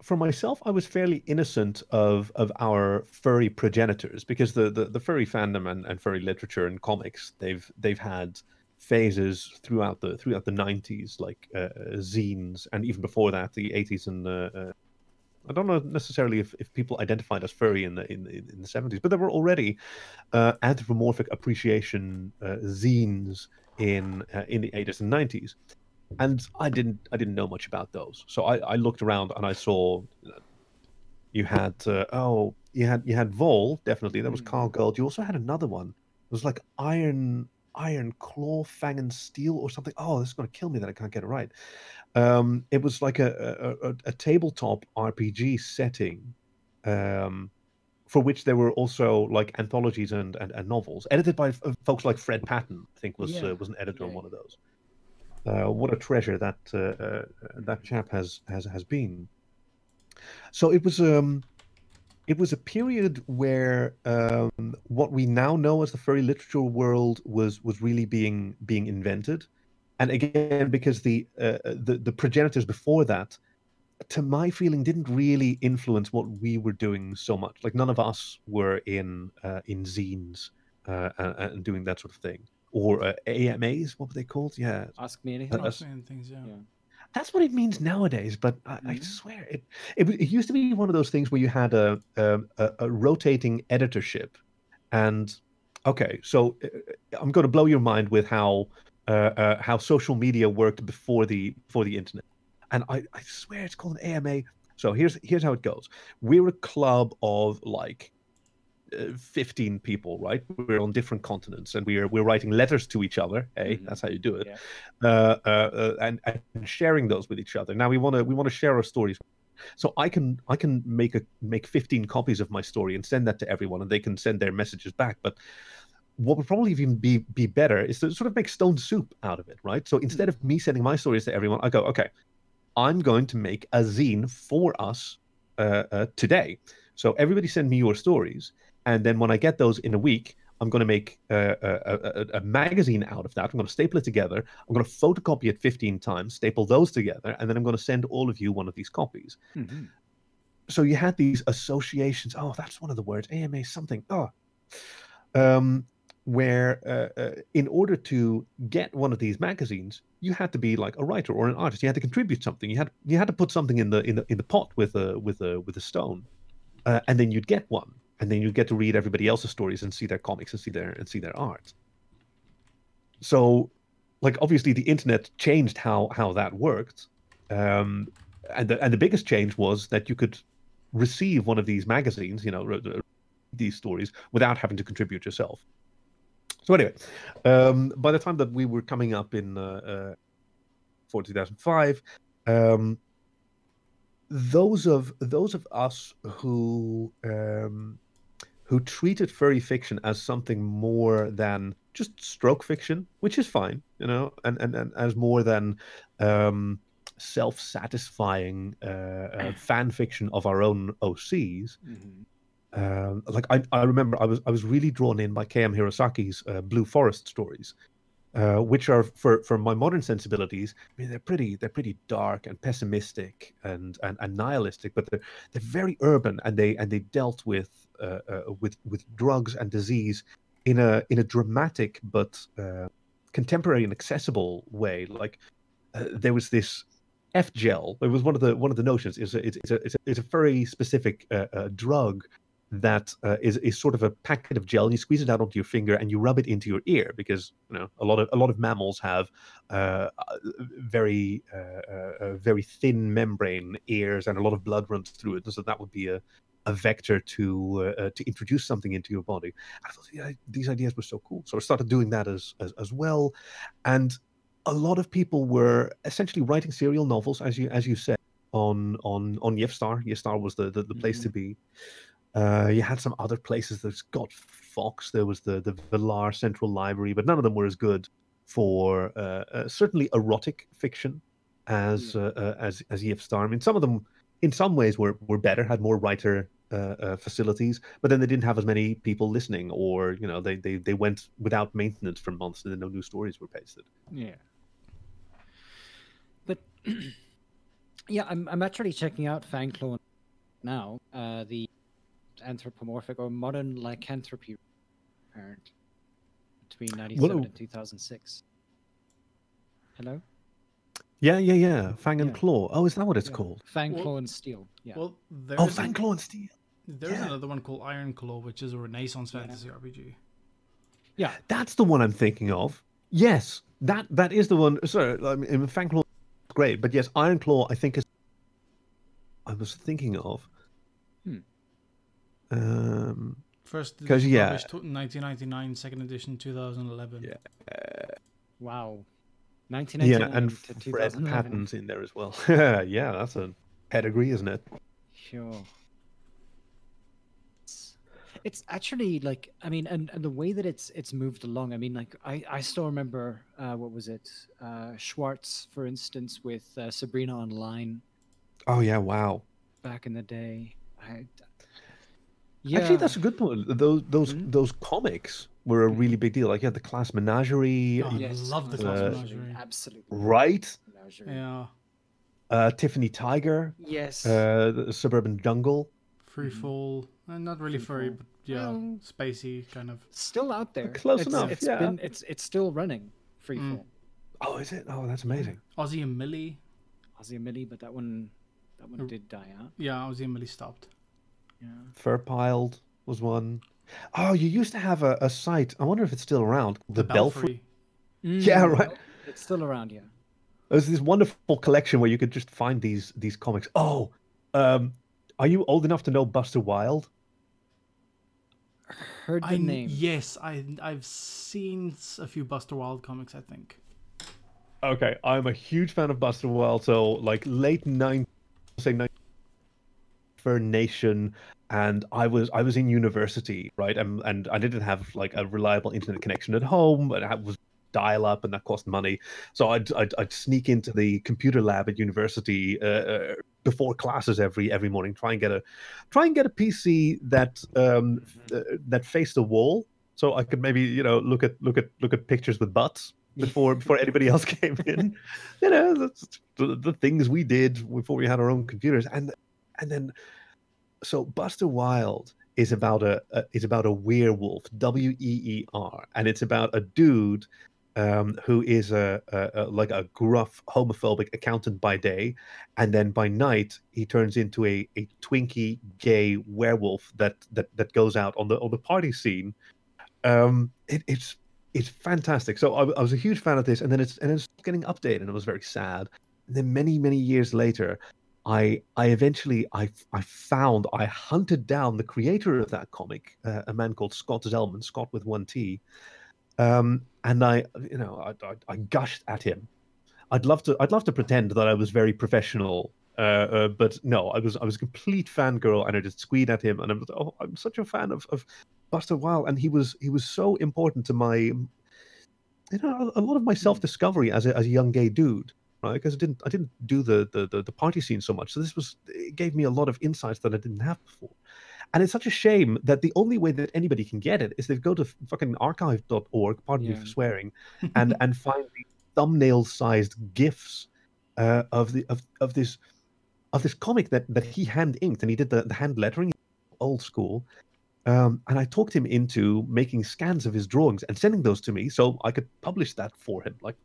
for myself, I was fairly innocent of of our furry progenitors because the the, the furry fandom and, and furry literature and comics they've they've had phases throughout the throughout the 90s like uh, zines and even before that the 80s and uh, I don't know necessarily if, if people identified as furry in the in, in the 70s but there were already uh, anthropomorphic appreciation uh, zines in uh, in the 80s and 90s and I didn't I didn't know much about those. So I, I looked around and I saw you had uh, oh you had you had Volle definitely that was Mm. Kyell Gold. You also had another one. It was like Iron Iron Claw Fang and Steel or something. Oh, this is gonna kill me that I can't get it right. Um, it was like a a, a, a tabletop RPG setting. Um, for which there were also like anthologies and, and, and novels edited by f- folks like Fred Patten, I think was Yeah. uh, was an editor on one of those. Uh, what a treasure that uh, uh, that chap has has has been. So it was um, it was a period where um, what we now know as the furry literature world was was really being being invented, and again because the uh, the the progenitors before that to my feeling, didn't really influence what we were doing so much. Like none of us were in uh, in zines uh, and, and doing that sort of thing, or uh, AMAs. What were they called? Yeah, Ask me anything. That's- Fascinating things, yeah. Yeah. that's what it means nowadays. But I, I Mhm. swear it, it it used to be one of those things where you had a a, a, a rotating editorship, and okay, so uh, I'm going to blow your mind with how uh, uh, how social media worked before the before the internet, and I, I swear it's called an AMA. So here's here's how it goes. We're a club of like. Uh, 15 people right we're on different continents and we're we're writing letters to each other hey Mhm. that's how you do it Yeah. uh, uh, uh, and, and sharing those with each other. Now we want to we want to share our stories. So I can I can make a make 15 copies of my story and send that to everyone, and they can send their messages back. But what would probably even be be better is to sort of make stone soup out of it, right? So instead of me sending my stories to everyone, I go, okay, I'm going to make a zine for us uh, uh, today. So everybody send me your stories, and then when I get those in a week, I'm going to make a, a, a, a magazine out of that. I'm going to staple it together. I'm going to photocopy it 15 times, staple those together, and then I'm going to send all of you one of these copies. Mhm. So you had these associations. Oh, that's one of the words. AMA something. Oh, um, where uh, uh, in order to get one of these magazines, you had to be like a writer or an artist. You had to contribute something. You had you had to put something in the in the in the pot with a with a with a stone, uh, and then you'd get one, and then you'd get to read everybody else's stories and see their comics and see their and see their art. So, like obviously, the internet changed how how that worked, um, and the and the biggest change was that you could receive one of these magazines, you know, these stories without having to contribute yourself. So anyway, um, by the time that we were coming up in uh, uh, for 2005, um, those of those of us who um, who treated furry fiction as something more than just stroke fiction, which is fine, you know, and and, and as more than um, self-satisfying uh, uh, fan fiction of our own OCs. Mhm. Um, like I, I remember I was I was really drawn in by K.M. Hirosaki's uh, Blue Forest stories, uh, which are for for my modern sensibilities. I mean, they're pretty they're pretty dark and pessimistic and and, and nihilistic, but they're they're very urban and they and they dealt with with with drugs and disease in a in a dramatic but uh, contemporary and accessible way. Like uh, there was this F gel. It was one of the one of the notions. Is a, it's, it's a it's a it's a very specific uh, uh, drug that uh, is is sort of a packet of gel. And you squeeze it out onto your finger and you rub it into your ear because you know a lot of a lot of mammals have uh, uh, very uh, uh, uh, very thin membrane ears and a lot of blood runs through it. So that would be a a vector to uh, uh, to introduce something into your body. I thought yeah, these ideas were so cool, so I started doing that as as, as well, and a lot of people were essentially writing serial novels, as you as you said, on on on Yiffstar. Yiffstar was the the, the place to be. Uh, you had some other places. There's got Fox. There was the the Villar Central Library, but none of them were as good for uh, uh, certainly erotic fiction as uh, uh, as as Yiffstar. I mean, some of them in some ways were were better, had more writer uh, uh, facilities, but then they didn't have as many people listening, or you know, they they they went without maintenance for months, and then no new stories were pasted. Yeah. But yeah, I'm I'm actually checking out Fangclone now. Uh, the anthropomorphic or modern lycanthropy parent between '97 What- and 2006. Hello. Yeah, yeah, yeah. Fang and Yeah. Claw. Oh, is that what it's Yeah. called? Fang, Well- Claw, and Steel. Yeah. Well, there's Oh, a- Fang, Claw, and Steel. there's yeah. another one called Iron Claw, which is a Renaissance Yeah. fantasy RPG. yeah. That's the one I'm thinking of. Yes, that that is the one. Sorry, I mean, Fang Claw, great, but yes, Iron Claw, I think is. I was thinking of. Hmm. Um. First 'Cause, edition yeah. published 1999, second edition 2011. Yeah. Wow. Yeah, and to Fred 2011. Patten's in there as well. yeah, that's a pedigree, isn't it? Sure. It's, it's actually like I mean, and, and the way that it's it's moved along. I mean, like I I still remember uh, what was it, uh, Schwartz, for instance, with uh, Sabrina Online Oh yeah, wow. back in the day. I, yeah, Actually, that's a good point. Those those Mhm. those comics were a really big deal. Like you had the Class Menagerie, Oh, you- yeah. love the Class uh, Menagerie. Absolutely. right? Menagerie. Yeah. uh, Tiffany Tiger, Yes. uh, the Suburban Jungle. Free fall, uh, not really Free furry, but yeah, Well- spacey kind of. still out there. Close it's, enough, It's yeah. been it's it's still running. Freefall. Mm. Oh, is it? Oh, that's amazing. Ozzy and Millie. Ozzy and Millie, but that one that one Mm. did die out. Yeah, Ozzy and Millie stopped. Yeah. Furpiled was one. Oh, you used to have a, a site. I wonder if it's still around. The, Belfry. Yeah, right. It's still around, yeah. There's this wonderful collection where you could just find these these comics. Oh, um, are you old enough to know Buster Wild? Heard the I name. yes, I I've seen a few Buster Wild comics. I think. Okay, I'm a huge fan of Buster Wild. So like late nine, say nine, for Nation, and I was I was in university, right? And and I didn't have like a reliable internet connection at home, but I was dial up, and that cost money. So I'd I'd, I'd sneak into the computer lab at university uh, uh, before classes every every morning, try and get a try and get a PC that um uh, that faced the wall, so I could maybe you know look at look at look at pictures with butts before before anybody else came in. you know, the, the things we did before we had our own computers, and and then so Buster Wild is about a, a is about a werewolf, W E E R, and it's about a dude um, who is a, a, a like a gruff homophobic accountant by day, and then by night he turns into a, a twinky gay werewolf that that that goes out on the on the party scene. Um, it, it's it's fantastic. So I, I was a huge fan of this, and then it's and it's getting updated, and it was very sad. And then many many years later, I I eventually I I found I hunted down the creator of that comic, uh, a man called Scott Zellman, Scott with one T, um, and I you know I, I I gushed at him. I'd love to I'd love to pretend that I was very professional. Uh, uh, but no, I was I was a complete fangirl, and I just squeed at him, and I'm oh, I'm such a fan of, of Buster Wild, and he was he was so important to my, you know, a, a lot of my self discovery as a as a young gay dude, right? Because I didn't I didn't do the, the the the party scene so much, so this was it gave me a lot of insights that I didn't have before. And it's such a shame that the only way that anybody can get it is they go to fucking archive.org, pardon me for swearing, and and find the thumbnail sized gifs uh, of the of, of this of this comic that that he hand inked and he did the, the hand lettering. Old school. Um, and i talked him into making scans of his drawings and sending those to me so i could publish that for him. Like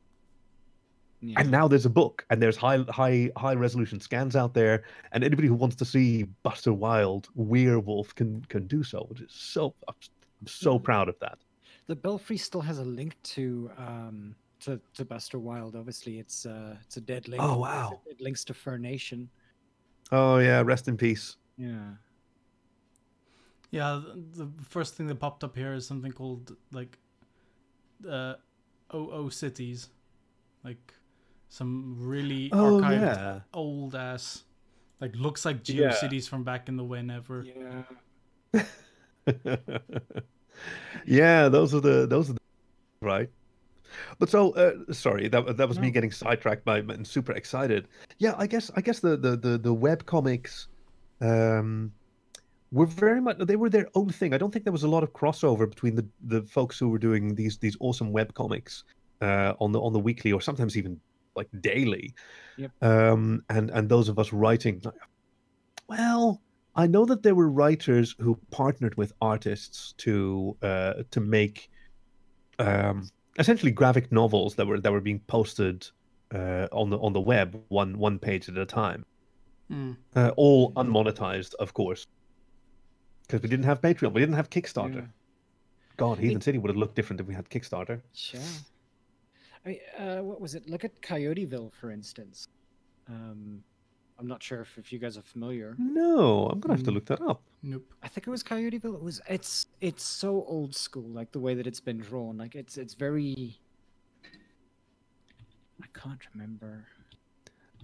Yeah. and now there's a book and there's high high high resolution scans out there and anybody who wants to see buster wild werewolf can can do so which is so i'm so proud of that the Belfry still has a link to um to, to Buster Wild. Obviously, it's uh it's a dead link. Oh, wow. It, links to Fur Nation. oh yeah rest in peace Yeah. Yeah, the, the first thing that popped up here is something called like uh, OO cities, like some really oh archived yeah old ass, like looks like Yeah. GeoCities from back in the whenever. Yeah. yeah, those are the those are the right. But so uh, sorry, that that was me getting sidetracked by and super excited. Yeah, I guess I guess the the the, the web comics um were very much they were their own thing. I don't think there was a lot of crossover between the the folks who were doing these these awesome web comics uh on the on the weekly or sometimes even like daily. Yep. Um and and those of us writing well, I know that there were writers who partnered with artists to uh, to make um, essentially graphic novels that were that were being posted uh, on the on the web one one page at a time, Mm. uh, all unmonetized, of course, because we didn't have Patreon, we didn't have Kickstarter. Yeah. God, Heathen City would have looked different if we had Kickstarter. Sure. I mean, uh, what was it? Look at Coyoteville, for instance. Um, I'm not sure if, if you guys are familiar. No, I'm gonna have to Mm. look that up. Nope. I think it was Coyoteville. It was. It's. It's so old school, like the way that it's been drawn. Like it's. It's very. I can't remember.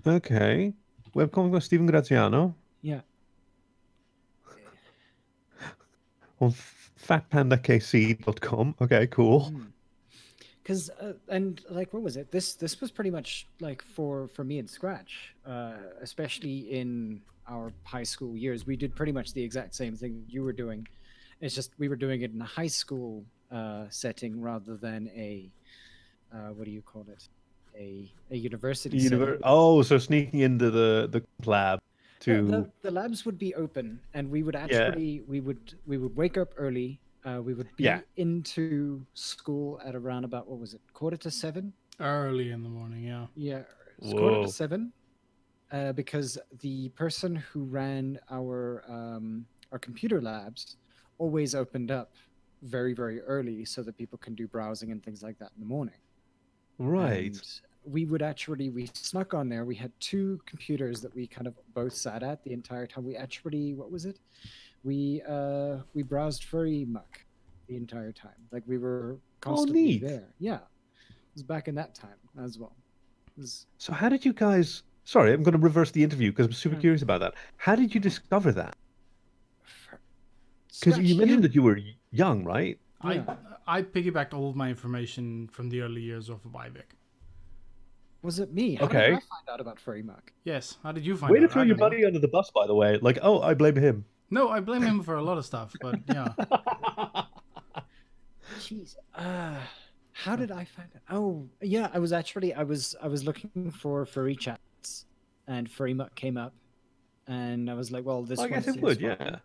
Okay, webcomic by Stephen Graziano Yeah. on fatpandakc.com. Okay, cool. Because uh, and like what was it? This this was pretty much like for for me and Scratch, uh, especially in our high school years. We did pretty much the exact same thing you were doing. It's just we were doing it in a high school uh, setting rather than a uh, what do you call it? a, a university. Univer- oh, so sneaking into the the lab Yeah, to the, the labs would be open, and we would actually we would we would wake up early. Uh, we would be Yeah. into school at around about what was it, quarter to seven? Early in the morning, yeah. Yeah, it's quarter to seven. Uh, because the person who ran our um, our computer labs always opened up very very early so that people can do browsing and things like that in the morning. right. And we would actually we snuck on there. We had two computers that we kind of both sat at the entire time. We actually what was it? We uh we browsed FurryMUCK the entire time. Like we were constantly neat. there. Yeah. It was back in that time as well. Was So how did you guys? Sorry, I'm going to reverse the interview because I'm super Hmm. curious about that. How did you discover that? Because you mentioned that you were young, right? Yeah. I I piggybacked all of my information from the early years of Vivek. Was it me? How Okay. did I find out about FurryMUCK? Yes. How did you find Way to throw your know. buddy under the bus, by the way. Like, oh, I blame him. No, I blame him for a lot of stuff, but yeah. Jeez. Uh, how did I find it? Oh, yeah. I was actually I was I was looking for furry chats, and FurryMUCK came up, and I was like, well, this I one guess it would, fun. yeah.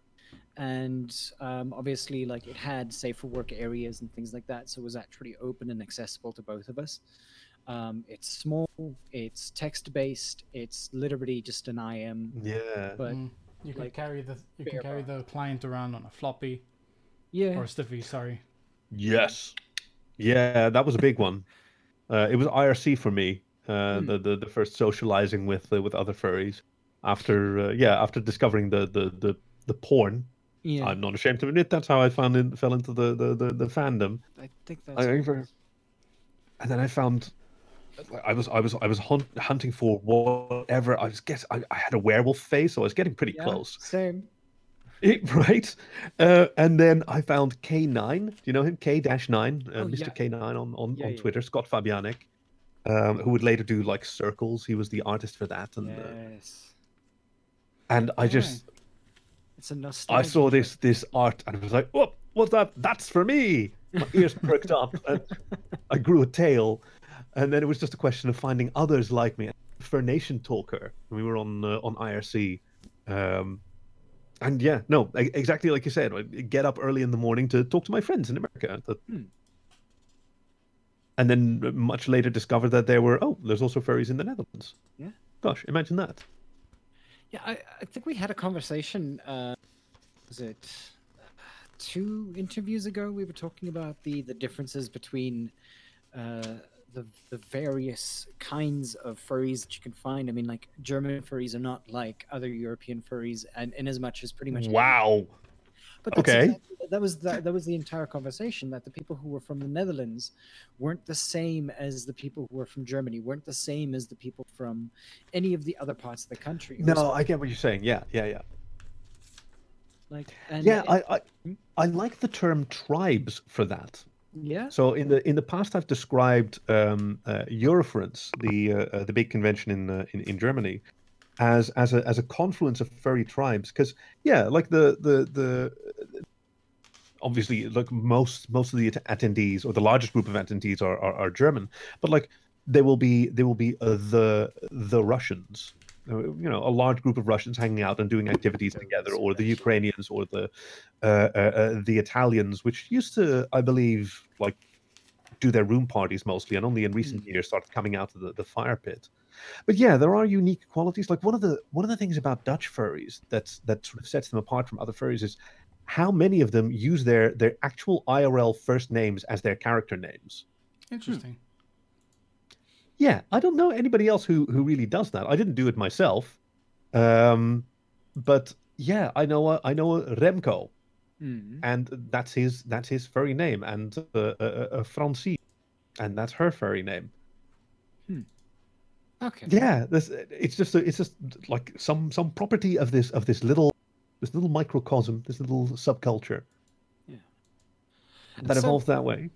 And um, obviously, like it had safe for work areas and things like that, so it was actually open and accessible to both of us. Um, it's small, it's text based, it's literally just an IM, Yeah. but Mm. You can like, carry the you can bare carry the client around on a floppy yeah, or a stiffy. Sorry. Yes. Yeah, that was a big one. Uh, it was IRC for me. Uh, Hmm. the, the the first socializing with uh, with other furries. After uh, yeah, after discovering the the the, the porn, yeah. I'm not ashamed to admit that's how I found in, fell into the the the, the fandom. I think that's. I what it over- was. and then I found I was I was I was hunt, hunting for whatever I was guess I, I had a werewolf face, so I was getting pretty Yeah, close. Same. It- right, uh, and then I found K9. Do you know him? K dash nine, uh, Oh, Mr. yeah. K9 on on, Yeah, on. Twitter. Scott Fabianek, um, who would later do like circles. He was the artist for that, and uh, Yes. and I just It's a I nostalgia. I saw this this art and I was like, "Oh, what's that? That's for me." My ears perked up, and I grew a tail, and then it was just a question of finding others like me. Fur Nation Talker, we were on uh, on IRC, um, and yeah, no, exactly like you said. I get up early in the morning to talk to my friends in America, that- Hmm. and then much later discovered that there were oh, there's also furries in the Netherlands. Yeah. gosh, imagine that. Yeah, I, I think we had a conversation. Uh, was it two interviews ago? We were talking about the the differences between uh, the the various kinds of furries that you can find. I mean, like German furries are not like other European furries, and in as much as pretty much. Wow. But Okay. exactly- that was the, that was the entire conversation. That the people who were from the Netherlands weren't the same as the people who were from Germany. weren't the same as the people from any of the other parts of the country. No, I get what you're saying. Yeah, yeah, yeah. like and yeah, it- I, I hmm? I like the term tribes for that. Yeah. So in the in the past, I've described um, uh, Eurofurence, the uh, uh, the big convention in, uh, in in Germany, as as a as a confluence of furry tribes. Because yeah, like the the the obviously like most most of the attendees or the largest group of attendees are are, are German, but like there will be there will be uh, the the Russians. Uh, You know, a large group of Russians hanging out and doing activities together, or the Ukrainians, or the uh, uh, uh, the Italians, which used to, I believe, like do their room parties mostly, and only in recent years started coming out of the, the fire pit. But yeah, there are unique qualities. Like one of the one of the things about Dutch furries that's that sort of sets them apart from other furries is how many of them use their their actual IRL first names as their character names. Interesting. Yeah, I don't know anybody else who who really does that. I didn't do it myself, um, but yeah, I know a, I know a Remco, Mm. and that's his that's his furry name, and uh, uh, uh, Francine, and that's her furry name. Okay. Yeah, this it's just a, it's just like some some property of this of this little this little microcosm, this little subculture Yeah. that So- evolved that way.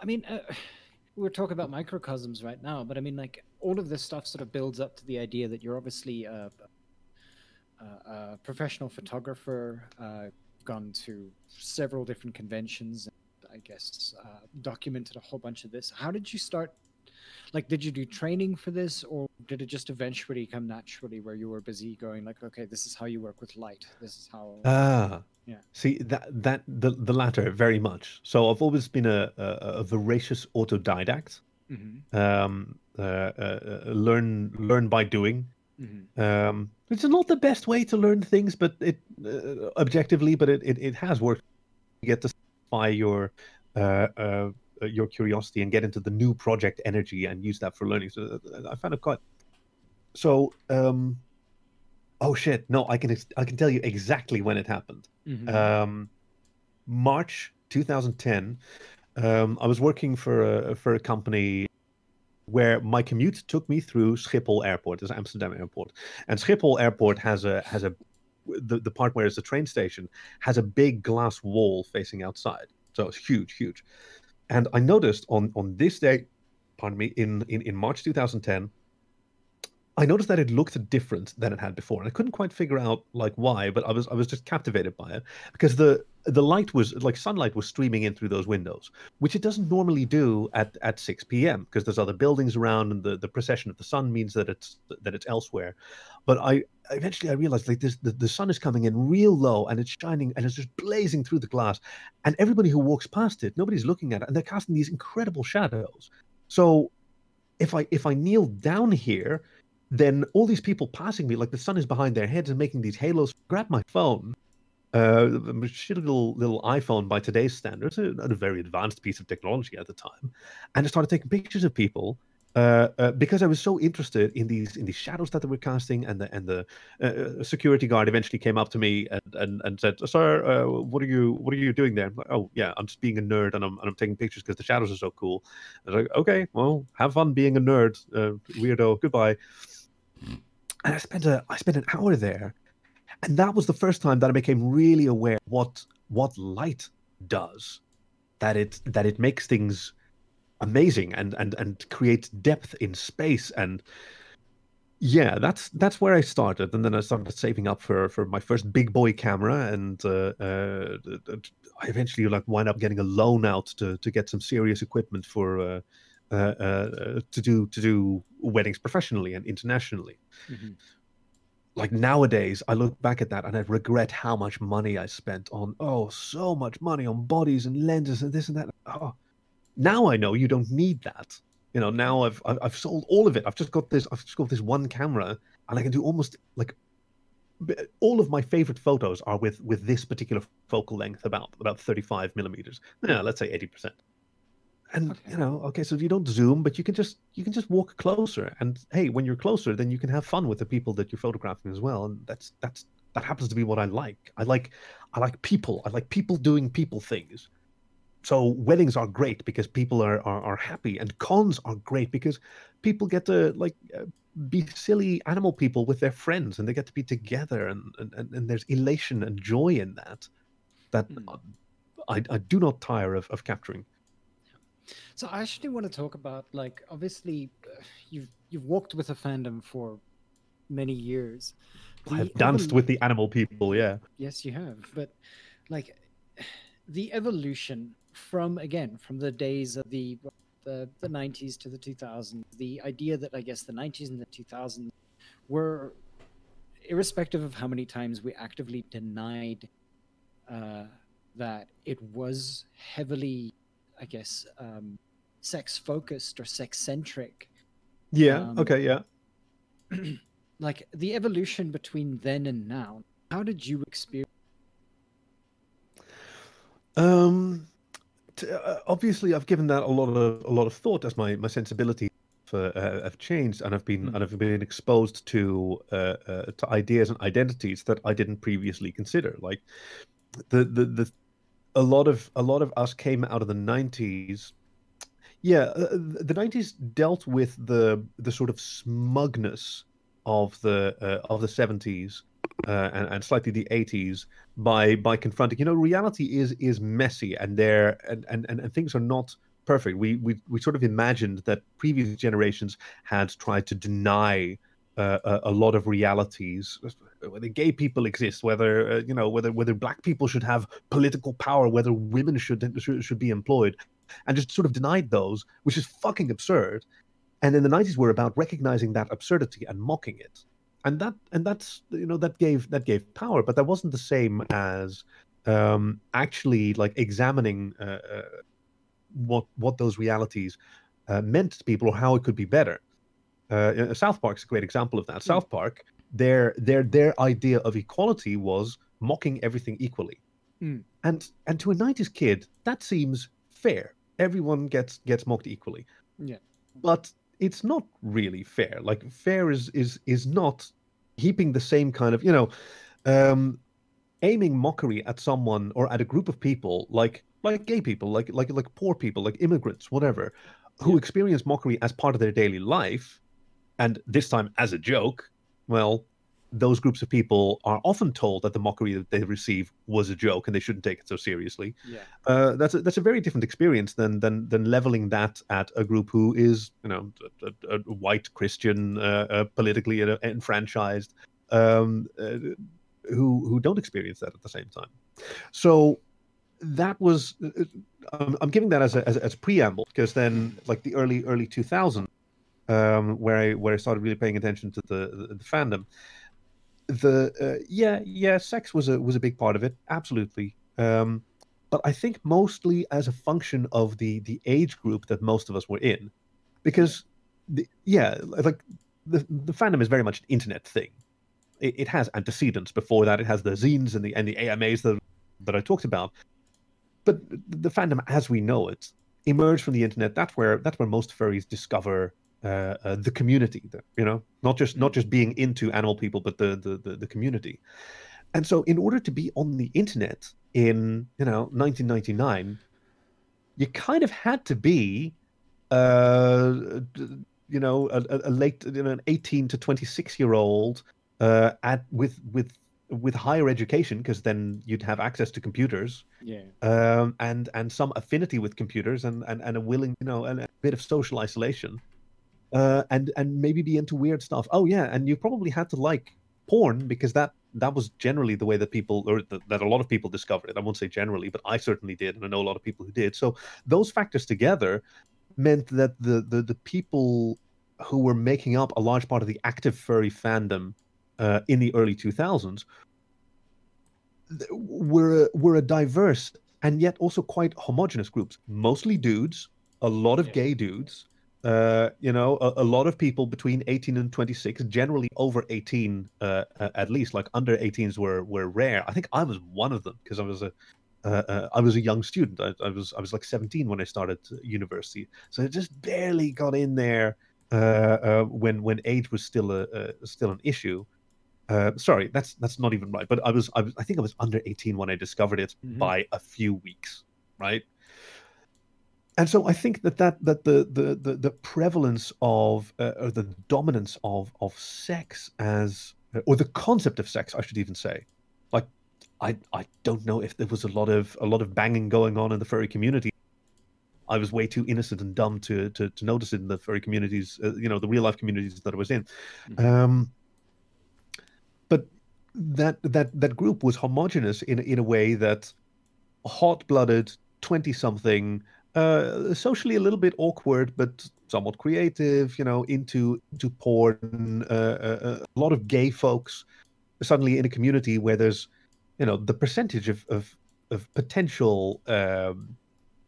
I mean, uh, we're talking about microcosms right now, but I mean, like all of this stuff sort of builds up to the idea that you're obviously a, a, professional photographer, uh, gone to several different conventions, I guess, uh, documented a whole bunch of this. How did you start like did you do training for this or did it just eventually come naturally where you were busy going like okay this is how you work with light this is how Ah, Yeah. See that that the the latter very much. So I've always been a a, a voracious autodidact. Mhm, Um, uh, uh, uh, learn learn by doing. mhm. Um, it's not the best way to learn things, but it uh, objectively, but it, it, it has worked. You get to satisfy your uh, uh, your curiosity and get into the new project energy and use that for learning. So I found it quite. So, um, oh shit! No, I can ex- I can tell you exactly when it happened. Mhm. Um, March 2010. Um, I was working for a for a company where my commute took me through Schiphol Airport, it's Amsterdam Airport, and Schiphol Airport has a has a the, the part where it's a train station has a big glass wall facing outside, so it's huge, huge. And I noticed on on this day, pardon me, in in, in March 2010, I noticed that it looked different than it had before, and I couldn't quite figure out like why, but I was I was just captivated by it because the the light was like sunlight was streaming in through those windows, which it doesn't normally do at at 6 p.m. because there's other buildings around, and the, the precession of the sun means that it's that it's elsewhere. But I eventually I realized like this the, the sun is coming in real low and it's shining and it's just blazing through the glass, and everybody who walks past it, nobody's looking at it, and they're casting these incredible shadows. So if I if I kneel down here then all these people passing me, like the sun is behind their heads and making these halos, grab my phone, uh, a shitty little little iPhone by today's standards, a, a very advanced piece of technology at the time, and I started taking pictures of people. Uh, uh, because I was so interested in these in these shadows that they were casting, and the and the uh, security guard eventually came up to me and and, and said, "Sir, uh, what are you what are you doing there?" Like, oh yeah, I'm just being a nerd and I'm and I'm taking pictures because the shadows are so cool. I was like, "Okay, well, have fun being a nerd, uh, weirdo. Goodbye." And I spent a I spent an hour there, and that was the first time that I became really aware what what light does, that it that it makes things amazing and and and creates depth in space. And yeah that's that's where i started. And then i started saving up for for my first big boy camera. And uh, uh i eventually like wind up getting a loan out to to get some serious equipment for uh, to do to do weddings professionally and internationally. Mhm. Like nowadays, I look back at that and I regret how much money I spent on oh so much money on bodies and lenses and this and that. Oh, now I know you don't need that. You know, now I've I've I've sold all of it. I've just got this. I've just got this one camera, and I can do almost like all of my favorite photos are with with this particular focal length, about about thirty five millimeters. Yeah, let's say eighty percent and Okay. you know okay so you don't zoom but you can just you can just walk closer. And hey when you're closer then you can have fun with the people that you're photographing as well. And that's that's that happens to be what i like. I like i like people. I like people doing people things. So weddings are great because people are are, are happy and cons are great because people get to like uh, be silly animal people with their friends and they get to be together and and, and, there's elation and joy in that that uh, I, I do not tire of, of capturing So I actually want to talk about like obviously uh, you've you've walked with a fandom for many years. I've danced with the animal people, yeah. Yes, you have. But like the evolution from again from the days of the the the 90s to the 2000s, the idea that I guess the 90s and the 2000s were irrespective of how many times we actively denied uh, that it was heavily, I guess, um, sex focused or sex centric. Yeah, Um, okay, yeah. like the evolution between then and now. How did you experience? Um, t- uh, obviously, I've given that a lot of a lot of thought as my my sensibility for, uh, have changed, and I've been Mm. and I've been exposed to uh, uh, to ideas and identities that I didn't previously consider. Like the the the a lot of a lot of us came out of the nineties. Yeah, uh, the nineties dealt with the the sort of smugness of the uh, of the seventies uh, and, and slightly the eighties by by confronting you know reality is is messy and there and and and things are not perfect we we we sort of imagined that previous generations had tried to deny uh, a, lot of realities whether gay people exist whether uh, you know whether whether black people should have political power whether women should should, should be employed and just sort of denied those which is fucking absurd. And in the 90s we're about recognizing that absurdity and mocking it. And that and that's you know that gave that gave power but that wasn't the same as um actually like examining uh, uh, what what those realities uh, meant to people or how it could be better uh, south park's a great example of that mm. south park their their their idea of equality was mocking everything equally mm. and and to a 90s kid that seems fair everyone gets gets mocked equally yeah but it's not really fair. Like fair is is is not heaping the same kind of you know, um, aiming mockery at someone or at a group of people like like gay people, like like like poor people, like immigrants, whatever, who yeah. experience mockery as part of their daily life, and this time as a joke. Well, those groups of people are often told that the mockery that they receive was a joke and they shouldn't take it so seriously. Yeah. Uh, that's a, that's a very different experience than than than leveling that at a group who is you know a, a, white Christian, uh, uh, politically enfranchised, um, uh, who who don't experience that at the same time. So that was uh, uh, I'm giving that as a as, as a preamble because then like the early early 2000s um, where I where I started really paying attention to the, the, the fandom. The uh, yeah yeah sex was a was a big part of it absolutely. Um, but i think mostly as a function of the the age group that most of us were in because the, yeah like the the fandom is very much an internet thing. It, it has antecedents before that. It has the zines and the and the amas that that i talked about. But the fandom as we know it emerged from the internet. That's where that's where most furries discover uh, uh, the community, you know, not just not just being into animal people, but the, the, the the community. And so, in order to be on the internet in you know 1999, you kind of had to be, uh, you know, a, a late, you know, an 18 to 26 year old uh, at with with with higher education because then you'd have access to computers yeah um, and and some affinity with computers and and, and a willing you know and a bit of social isolation uh, and and maybe be into weird stuff. Oh yeah, and you probably had to like porn because that that was generally the way that people or the, that a lot of people discovered it. I won't say generally, but I certainly did, and I know a lot of people who did. So those factors together meant that the the, the people who were making up a large part of the active furry fandom uh, in the early 2000s were were a diverse and yet also quite homogenous groups, mostly dudes, a lot of yeah. gay dudes, uh, you know, a, a, lot of people between 18 and 26, generally over 18 uh, at least, like under 18s were were rare. I think I was one of them because I was a uh, uh, I was a young student. I, I, was I was like 17 when I started university, so I just barely got in there uh, uh, when when age was still a, a still an issue. sorry, that's that's not even right. But I was I was I think I was under 18 when I discovered it mm-hmm. by a few weeks, right? And so I think that that that the the the, the prevalence of uh, or the dominance of of sex as or the concept of sex, I should even say, like I I don't know if there was a lot of a lot of banging going on in the furry community. I was way too innocent and dumb to to, to notice it in the furry communities, uh, you know, the real life communities that I was in. Mm-hmm. Um, but that that that group was homogenous in in a way that hot blooded twenty something uh, socially a little bit awkward, but somewhat creative. You know, into into porn. Uh, uh, a lot of gay folks suddenly in a community where there's, you know, the percentage of of, of potential um,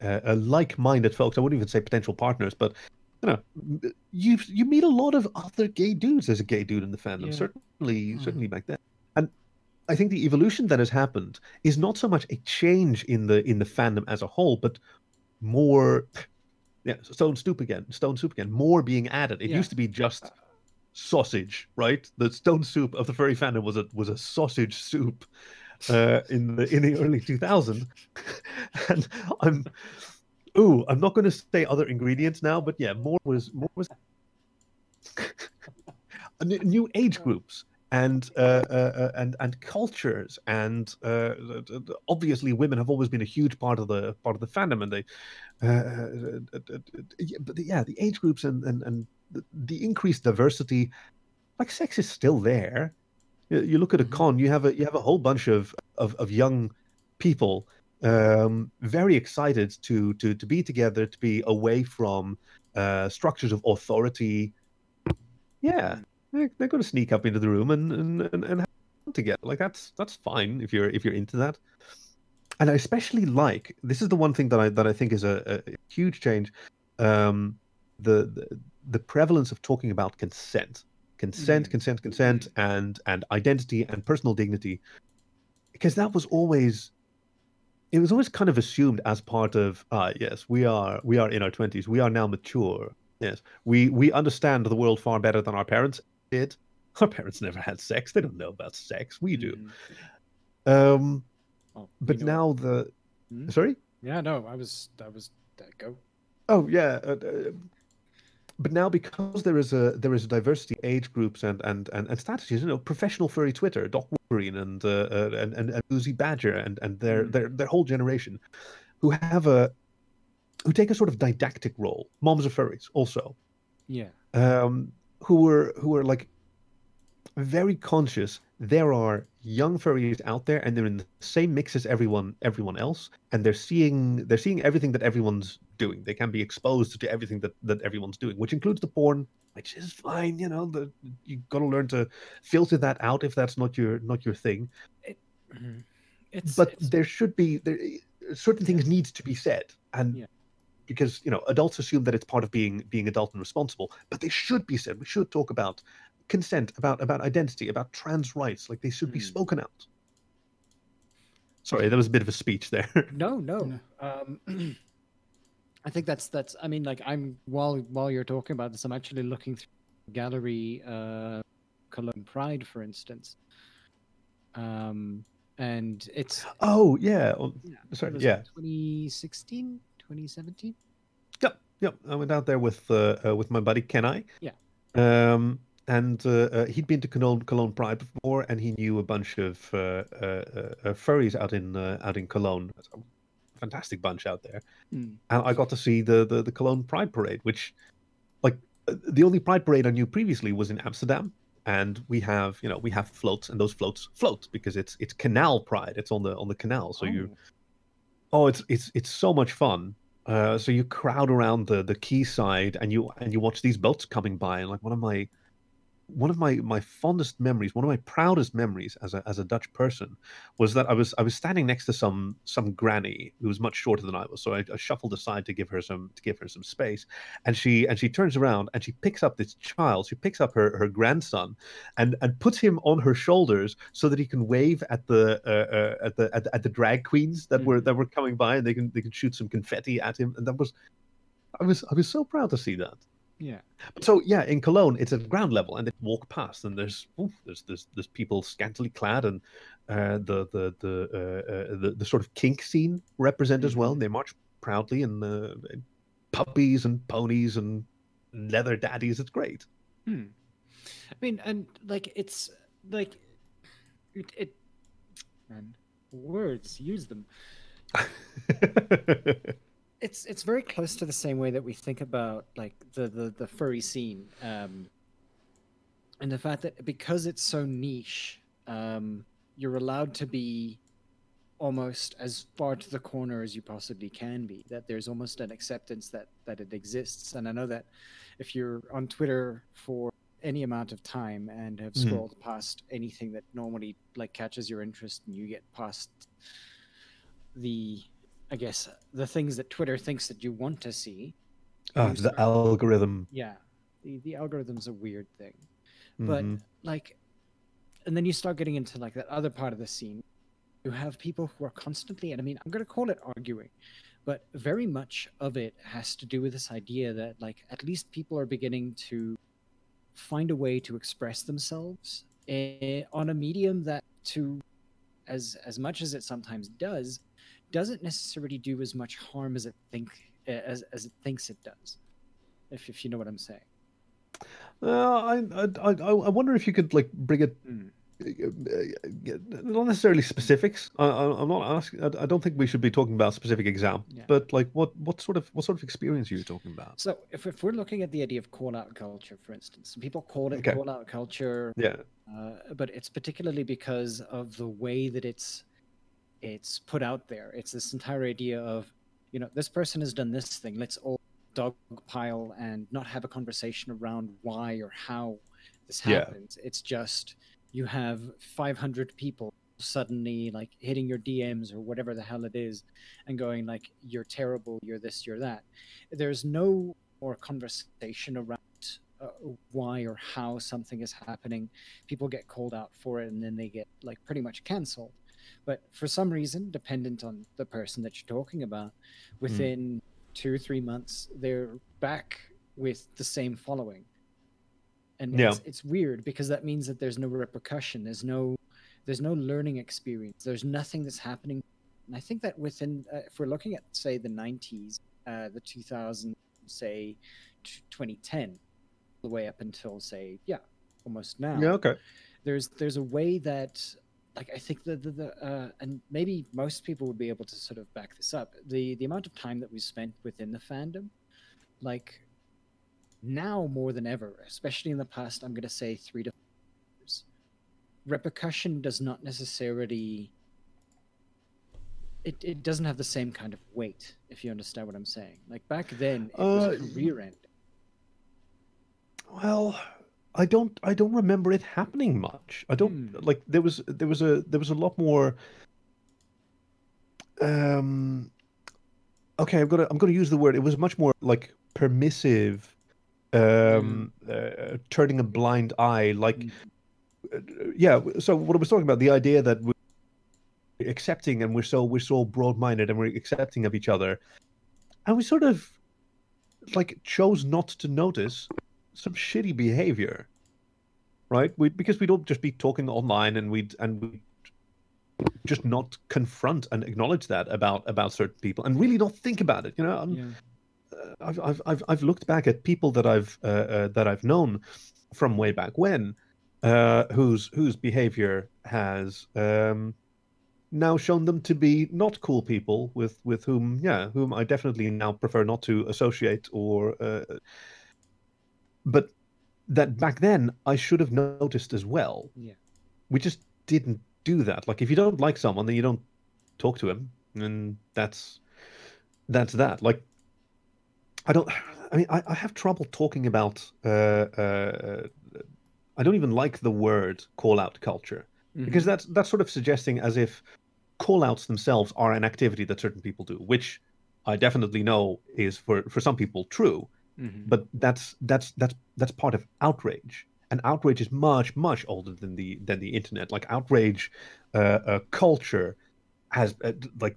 uh, uh, like-minded folks. I wouldn't even say potential partners, but you know, you you meet a lot of other gay dudes as a gay dude in the fandom. Yeah. Certainly, mm. certainly back then. And I think the evolution that has happened is not so much a change in the in the fandom as a whole, but more yeah stone soup again stone soup again more being added. It yeah. used to be just sausage right? The stone soup of the furry fandom was a was a sausage soup uh in the in the early 2000s and i'm ooh i'm not going to say other ingredients now but yeah more was more was new age groups and uh, uh, uh, and and cultures and uh, obviously women have always been a huge part of the part of the fandom and they uh, uh, but yeah the age groups and and, and the increased diversity like sex is still there you look at a mm-hmm. con you have a you have a whole bunch of of, of young people um, very excited to to to be together to be away from uh, structures of authority. Yeah, they're, they're going to sneak up into the room and and and, and have fun together. Like that's that's fine if you're if you're into that. And I especially like this is the one thing that I that I think is a, a huge change. Um, the, the the prevalence of talking about consent, consent, Mm. consent, consent, and and identity and personal dignity, because that was always it was always kind of assumed as part of ah yes we are we are in our 20s we are now mature yes we we understand the world far better than our parents did our parents never had sex they don't know about sex we do Mhm. um Oh, but you know- now the Hmm? sorry Yeah, no, I was. That was. That go. oh yeah uh, uh, but now because there is a there is a diversity age groups and and and, and strategies you know professional furry twitter doc wolverine and uh, uh, and and, and Uzi badger and and their Mm. their their whole generation who have a who take a sort of didactic role moms of furries also Yeah. um, who were who were like very conscious there are young furries out there and they're in the same mix as everyone everyone else and they're seeing they're seeing everything that everyone's doing they can be exposed to everything that that everyone's doing which includes the porn which is fine you know the you got to learn to filter that out if that's not your not your thing Mhm. It's. but it's- there should be there certain things need to be said and Yeah. Because you know adults assume that it's part of being being adult and responsible but they should be said we should talk about consent about about identity about trans rights like they should be Hmm. spoken out sorry that was a bit of a speech there No, no. Um, I think that's that's. I mean, like I'm while while you're talking about this, I'm actually looking through gallery, uh, Cologne Pride, for instance. Um, and it's oh yeah oh, yeah, sorry, yeah. 2016, 2017. Yep, yep. I went out there with uh, uh, with my buddy Kenai. Yeah. Um, and uh, uh, he'd been to Cologne, Cologne Pride before, and he knew a bunch of uh, uh, furries out in uh, out in Cologne. Fantastic bunch out there, Mm. and I got to see the, the the Cologne Pride parade, which, like, the only Pride parade I knew previously was in Amsterdam. And we have, you know, we have floats, and those floats float because it's it's Canal Pride. It's on the on the canal, so you Oh, it's it's it's so much fun. Uh, so you crowd around the the quayside and you and you watch these boats coming by and like one of my one of my my fondest memories, one of my proudest memories as a as a Dutch person, was that I was I was standing next to some some granny who was much shorter than I was. So I, I shuffled aside to give her some to give her some space, and she and she turns around and she picks up this child. She picks up her her grandson, and and puts him on her shoulders so that he can wave at the uh, uh, at the at, the- at the drag queens that were Mhm. that were coming by, and they can they can shoot some confetti at him, and that was. I was I was so proud to see that. Yeah. So yeah, in Cologne, it's at ground level, and they walk past, and there's oof, there's there's there's people scantily clad, and uh, the the the, uh, uh, the the sort of kink scene represent as well. And they march proudly, and uh, puppies and ponies and leather daddies. It's great. Hmm. I mean, and like it's like it. it man, words use them. it's it's very close to the same way that we think about like the the, the furry scene um and the fact that because it's so niche um you're allowed to be almost as far to the corner as you possibly can be that there's almost an acceptance that that it exists and i know that if you're on twitter for any amount of time and have Mhm. scrolled past anything that normally like catches your interest and you get past the i guess the things that twitter thinks that you want to see You the start- algorithm. yeah the, the algorithm's a weird thing but Mhm. like and then you start getting into like that other part of the scene you have people who are constantly and i mean i'm going to call it arguing but very much of it has to do with this idea that like at least people are beginning to find a way to express themselves eh, on a medium that to as as much as it sometimes does doesn't necessarily do as much harm as it think as as it thinks it does if if you know what i'm saying Uh, I, I I I wonder if you could like bring it uh, not necessarily specifics. I, I- I'm not asking. I, I don't think we should be talking about specific examples. Yeah. But like, what what sort of what sort of experience are you talking about? So if, if we're looking at the idea of call out culture, for instance, people call it Okay. call out culture, Yeah. uh, but it's particularly because of the way that it's it's put out there. It's this entire idea of, you know, this person has done this thing. Let's all dogpile and not have a conversation around why or how this Yeah. happens. It's just you have 500 people suddenly like hitting your DMs or whatever the hell it is and going like you're terrible, you're this, you're that. There's no more conversation around uh, why or how something is happening. People get called out for it and then they get like pretty much cancelled. But for some reason, dependent on the person that you're talking about, within two or three months, they're back with the same following. And Yeah. it's, it's weird because that means that there's no repercussion. There's no there's no learning experience. There's nothing that's happening. And I think that within, uh, if we're looking at say the 90s, uh, the 2000s, say t- 2010, all the way up until say yeah, almost now Yeah, okay. there's there's a way that like I think the the, the uh, and maybe most people would be able to sort of back this up. The the amount of time that we spent within the fandom, like now more than ever, especially in the past, I'm gonna say three to four years, repercussion does not necessarily it, it doesn't have the same kind of weight, if you understand what I'm saying. Like back then it was Uh, career end. Well, I don't I don't remember it happening much. I don't Hmm. like there was there was a there was a lot more um okay, I'm gonna I'm gonna use the word. It was much more like permissive um uh, turning a blind eye like Mm. uh, yeah so what i was talking about the idea that we're accepting and we're so we're so broad-minded and we're accepting of each other and we sort of like chose not to notice some shitty behavior right we because we don't just be talking online and we'd and we just not confront and acknowledge that about about certain people and really not think about it you know Yeah. uh, I've, I've I've I've looked back at people that I've uh, uh, that I've known from way back when, uh, whose whose behavior has um, now shown them to be not cool people with with whom yeah whom I definitely now prefer not to associate or uh, but that back then I should have noticed as well. Yeah. We just didn't do that. Like if you don't like someone, then you don't talk to him, and that's that's that. Like I don't. I mean, I, I have trouble talking about. Uh, uh, I don't even like the word call out culture because Mm-hmm. that's that's sort of suggesting as if call outs themselves are an activity that certain people do, which I definitely know is for for some people true. Mhm. But that's that's that's that's part of outrage, and outrage is much much older than the than the internet. Like outrage, uh, uh, culture has uh, like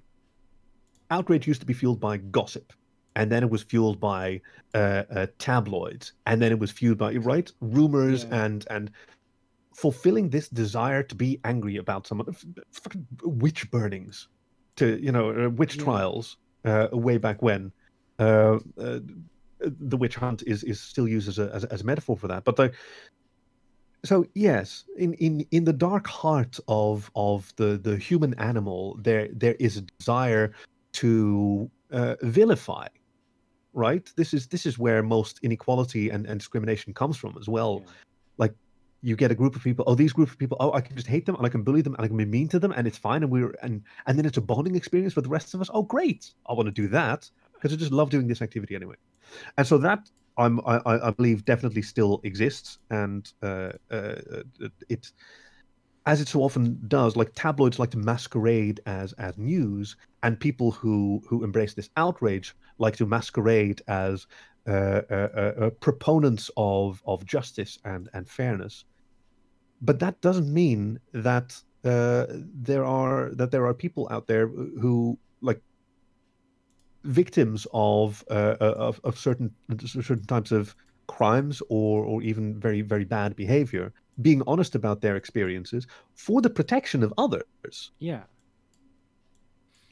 outrage used to be fueled by gossip and then it was fueled by uh, uh, tabloids and then it was fueled by right rumors Yeah. and and fulfilling this desire to be angry about someone fucking witch burnings to you know uh, witch Yeah. trials uh, way back when uh, uh, the witch hunt is is still used as a as, a- as a metaphor for that but the so yes in in in the dark heart of of the the human animal there there is a desire to uh, vilify right? This is this is where most inequality and, and discrimination comes from as well. Yeah. like you get a group of people oh these group of people oh i can just hate them and i can bully them and i can be mean to them and it's fine and we're and and then it's a bonding experience for the rest of us. Oh great. I want to do that because i just love doing this activity anyway and so that i'm i, I believe definitely still exists. And uh, uh it as it so often does like tabloids like to masquerade as as news. And people who who embrace this outrage like to masquerade as uh, uh, uh, uh, proponents of of justice and and fairness. But that doesn't mean that uh, there are that there are people out there who like victims of uh, uh, of, of certain certain types of crimes or or even very very bad behavior being honest about their experiences for the protection of others. Yeah.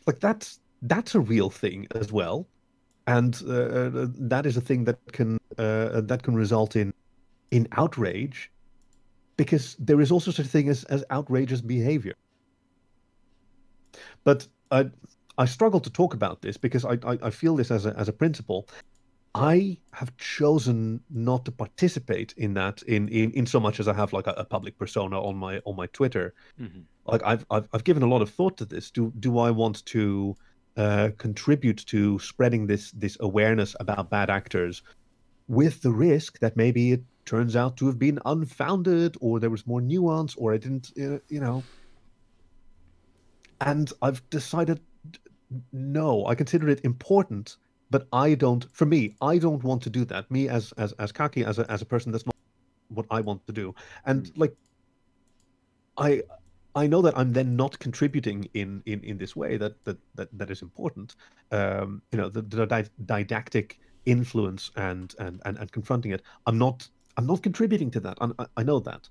like that's that's a real thing as well. And uh, uh, that is a thing that can uh, that can result in in outrage because there is also such a thing as, as outrageous behavior. But I, I struggle to talk about this because I, I, I feel this as a, as a principle I have chosen not to participate in that in, in, in so much as I have like a, a public persona on my on my Twitter Mhm. like I've, I've I've given a lot of thought to this. Do do I want to uh, contribute to spreading this this awareness about bad actors, with the risk that maybe it turns out to have been unfounded, or there was more nuance, or I didn't, uh, you know. And I've decided, no, I consider it important, but I don't. For me, I don't want to do that. Me as as as Kaki, as a as a person, that's not what I want to do. And like, I I know that I'm then not contributing in in, in this way that that that, that is important. Um, you know, the, the di- didactic influence and, and and and confronting it. I'm not I'm not contributing to that. I, I know that.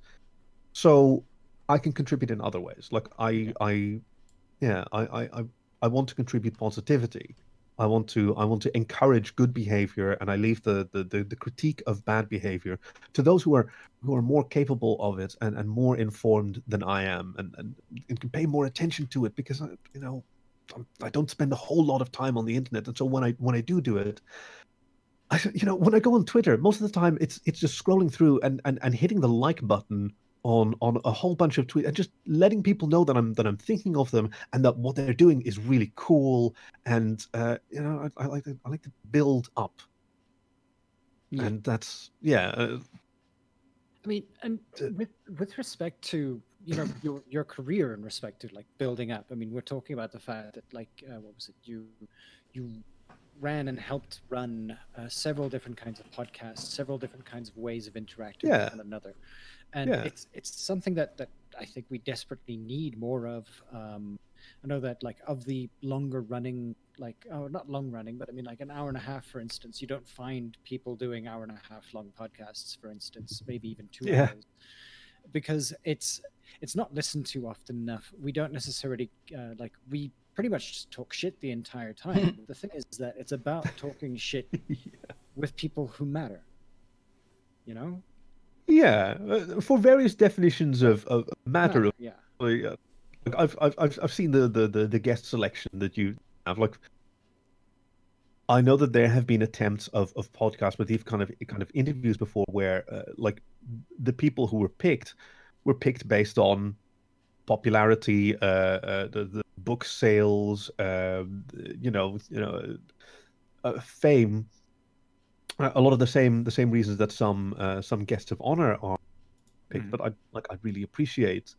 So I can contribute in other ways. Like I I yeah I I I want to contribute positivity. I want to I want to encourage good behavior, and I leave the, the the, the, critique of bad behavior to those who are who are more capable of it and, and more informed than I am, and, and, and can pay more attention to it because I, you know I don't spend a whole lot of time on the internet, and so when I when I do do it, I you know when I go on Twitter, most of the time it's it's just scrolling through and and, and hitting the like button on on a whole bunch of tweets and just letting people know that I'm that I'm thinking of them and that what they're doing is really cool and uh, you know I, I, like to I like to build up yeah. and that's yeah. Uh, I mean, and with with respect to you know your your career in respect to like building up. I mean, we're talking about the fact that like uh, what was it you you ran and helped run uh, several different kinds of podcasts, several different kinds of ways of interacting yeah. with one another and yeah. it's it's something that that I think we desperately need more of. Um, I know that like of the longer running, like oh not long running, but I mean like an hour and a half, for instance, you don't find people doing hour and a half long podcasts, for instance, maybe even two yeah. hours, because it's it's not listened to often enough. We don't necessarily uh, like we pretty much just talk shit the entire time. the thing is that it's about talking shit yeah. with people who matter. You know, yeah, uh, for various definitions of, of matter. yeah. Like, uh, I've, I've I've seen the, the, the, the guest selection that you have. Like, I know that there have been attempts of, of podcasts with these kind of kind of interviews before, where uh, like the people who were picked were picked based on popularity, uh, uh, the, the book sales, um, you know, you know, uh, fame a lot of the same the same reasons that some uh, some guests of honor are picked. Mm. But I like I really appreciate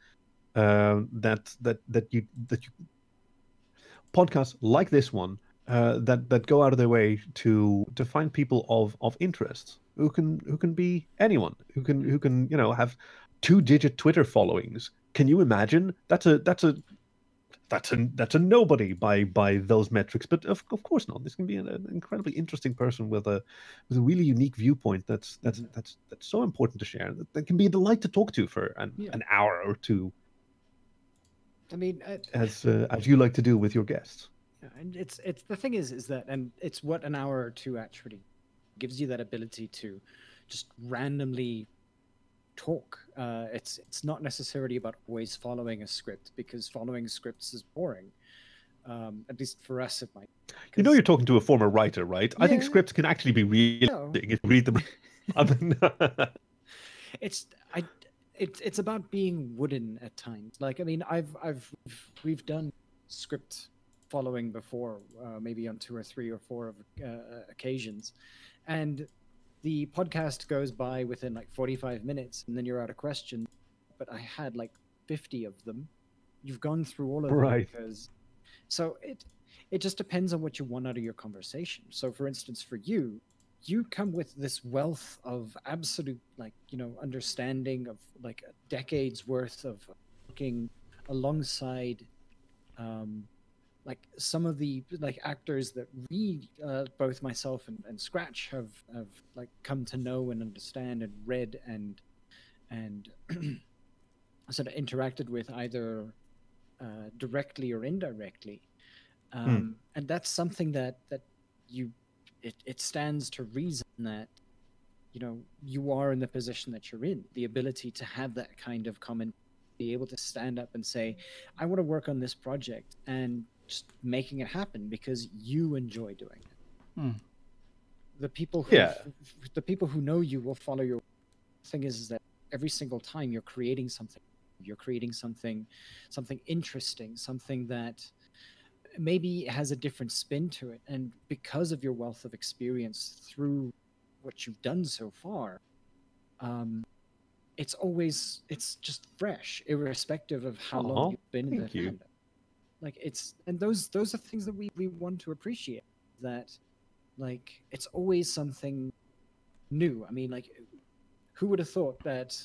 uh, that that that you that you podcasts like this one uh, that that go out of their way to to find people of of interest who can who can be anyone who can who can you know have two digit Twitter followings. Can you imagine? That's a that's a that's a that's a nobody by by those metrics. But of, of course not. This can be an, an incredibly interesting person with a with a really unique viewpoint. That's that's mm-hmm. that's that's so important to share. That, that, can be a delight to talk to for an, yeah. an hour or two. I mean, I, as uh, as you like to do with your guests. And it's it's the thing is is that and it's what an hour or two actually gives you that ability to just randomly talk. Uh, it's it's not necessarily about always following a script because following scripts is boring. Um, at least for us, it might. You know, you're talking to a former writer, right? Yeah. I think scripts can actually be real. No. If you read them. it's I. It's it's about being wooden at times. Like I mean, I've I've we've done script following before, uh, maybe on two or three or four of uh, occasions, and the podcast goes by within like 45 minutes and then you're out of questions but i had like 50 of them. You've gone through all of them right. because so it it just depends on what you want out of your conversation. So for instance for you you come with this wealth of absolute like you know understanding of like a decade's worth of looking alongside um like some of the like actors that we uh, both myself and, and scratch have have like come to know and understand and read and and sort of interacted with either uh, directly or indirectly hmm. um, mm. and that's something that that you it, it stands to reason that you know you are in the position that you're in the ability to have that kind of comment be able to stand up and say i want to work on this project and just making it happen because you enjoy doing it. Hmm. The people who yeah. the people who know you will follow your thing is, is that every single time you're creating something you're creating something something interesting something that maybe has a different spin to it, and because of your wealth of experience through what you've done so far, um, it's always it's just fresh, irrespective of how Aw, long you've been in the thank you. fandom. Like it's and those those are things that we we want to appreciate. That like it's always something new. I mean, like who would have thought that?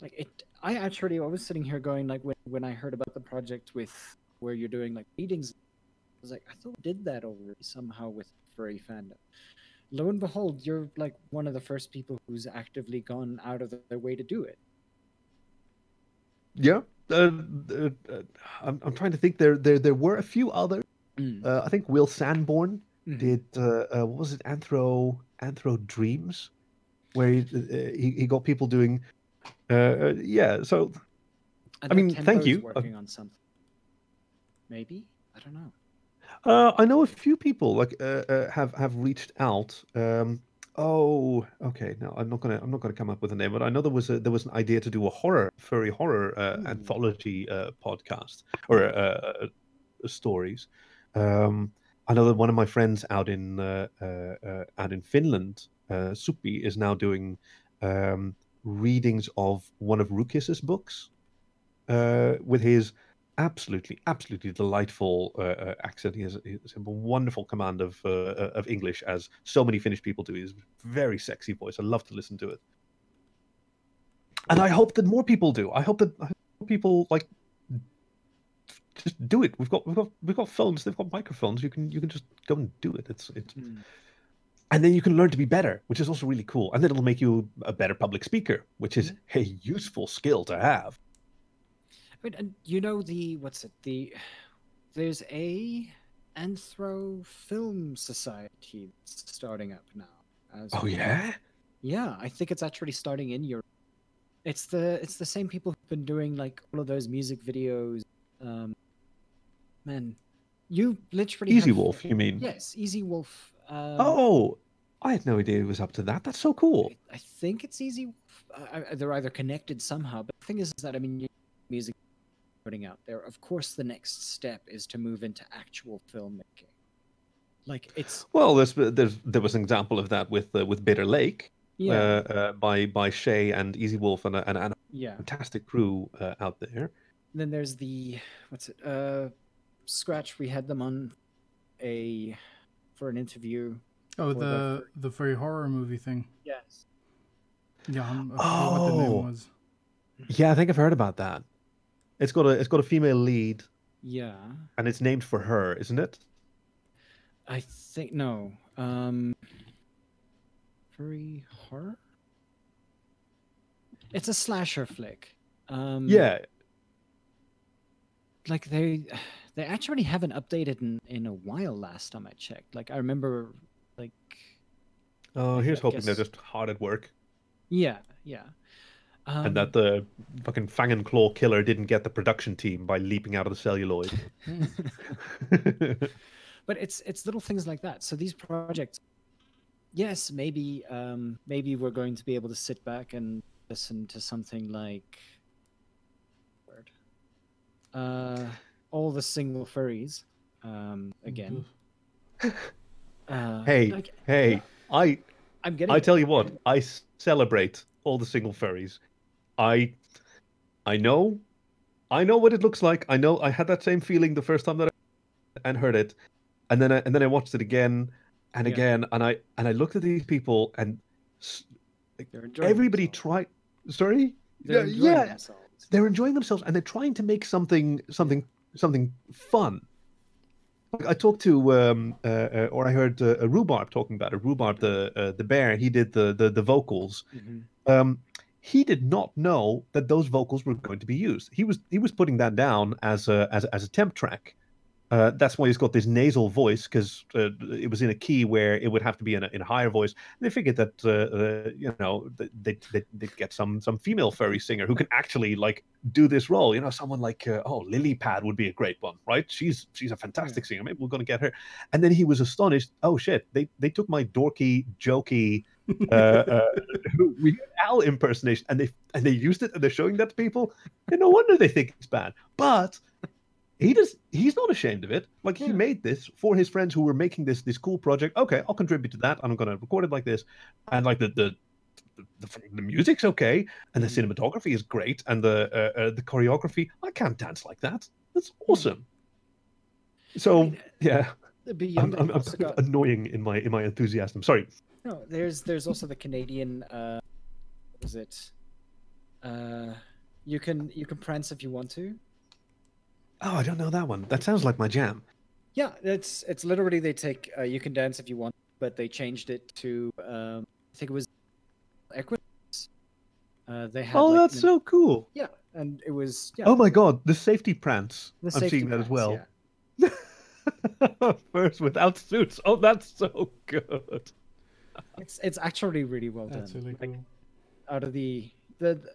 Like it, I actually I was sitting here going like when when I heard about the project with where you're doing like meetings, I was like I thought we did that already somehow with furry fandom. Lo and behold, you're like one of the first people who's actively gone out of their way to do it. Yeah. Uh, uh, I'm, I'm trying to think. There, there, there were a few other. Uh, I think Will Sanborn Mhm. did. Uh, uh, what was it? Anthro, Anthro Dreams, where he, uh, he, he got people doing. Uh, uh, yeah. So I, I mean, thank Tempo's you. Uh, Working on something. Maybe I don't know. Uh, I know a few people like have have reached out. Um, oh, okay. No, I'm not gonna I'm not gonna come up with a name, but I know there was a there was an idea to do a horror furry horror uh, Ooh. anthology uh, podcast or uh, uh, stories. Um, I know that one of my friends out in uh, uh, uh, out in Finland, uh, Supi, is now doing um, readings of one of Rukis's books uh, with his absolutely, absolutely delightful uh, uh, accent. He has, he has a wonderful command of uh, uh, of English, as so many Finnish people do. He's a very sexy voice. I love to listen to it, and I hope that more people do. I hope that I hope people like just do it. We've got we've got we've got phones. They've got microphones. You can you can just go and do it. It's it's Mm. and then you can learn to be better, which is also really cool. And then it'll make you a better public speaker, which is a useful skill to have. I mean, and you know the what's it? The there's a Anthro Film Society that's starting up now. Oh we- yeah. yeah. I think it's actually starting in Europe. It's the it's the same people who've been doing like all of those music videos. Um, man, you literally Easy have- Wolf, you mean? Yes, Easy Wolf. Um, Oh, I had no idea it was up to that. That's so cool. I think it's easy. Uh, they're either connected somehow, but the thing is, is that I mean, music putting out there. Of course, the next step is to move into actual filmmaking. Like it's Well, there's, there's there was an example of that with uh, with Bitter Lake yeah, uh, uh, by by Shay and Easy Wolf and a, and, and a yeah. fantastic crew uh, out there. then there's the what's it? Uh, Scratch. We had them on a for an interview. Oh, the the the furry horror movie thing. Yes. Yeah, I'm, I forgot what the Oh. name was. Yeah, I think I've heard about that. It's got a it's got a female lead Yeah. and it's named for her, isn't it? I think no. Um, furry horror. It's a slasher flick. Um, Yeah. like they they actually haven't updated in in a while. Last time I checked, like I remember, like Oh, here's I hoping they're just hard at work yeah, yeah. Um, and that the fucking Fang and Claw killer didn't get the production team by leaping out of the celluloid. but it's it's little things like that. So these projects, yes, maybe um, maybe we're going to be able to sit back and listen to something like word, uh, all the single furries um, again. Uh, hey, like, hey, I I'm getting. I tell you what, I s- celebrate all the single furries. I I know I know what it looks like. I know I had that same feeling the first time that I and heard it. And then I, and then I watched it again and Yeah. again and I and I looked at these people and s- they're enjoying everybody themselves. tried sorry? They're Yeah, themselves. they're enjoying themselves and they're trying to make something something something fun. I talked to um uh, uh, or I heard uh, a rhubarb talking about it. Rhubarb the uh, the bear. He did the the, the vocals. Mhm. Um, he did not know that those vocals were going to be used. He was he was putting that down as a as, a- as a temp track. Uh, that's why he's got this nasal voice because uh, it was in a key where it would have to be in a, in a higher voice. And they figured that uh, uh, you know they they they'd get some some female furry singer who can actually like do this role. You know, someone like uh, oh Lily Pad would be a great one, right? She's she's a fantastic singer. Maybe we're gonna get her. And then he was astonished. Oh shit! They they took my dorky jokey uh, uh, Weird Al impersonation, and they and they used it, and they're showing that to people. And no wonder they think it's bad. But he does he's not ashamed of it. Like he made this for his friends who were making this this cool project. Okay i'll contribute to that i'm gonna record it like this. And like the the the, the music's okay and the Mhm. cinematography is great and the uh, uh, the choreography i can't dance like that. That's awesome. So mean, yeah Beyond I'm, I'm also kind of got- annoying in my in my enthusiasm sorry No, there's there's also the Canadian. Uh, what was it? Uh, you can you can prance if you want to. oh i don't know that one that sounds like my jam Yeah, it's it's literally they take uh, you can dance if you want, but they changed it to um, I think it was Equinox. Uh, they had oh like, that's an- so cool yeah, and it was yeah. oh my god the safety prance the i'm safety seeing that as well yeah. First without suits. Oh, that's so good. It's it's actually really well That's done. really Like, cool. out of the the, the-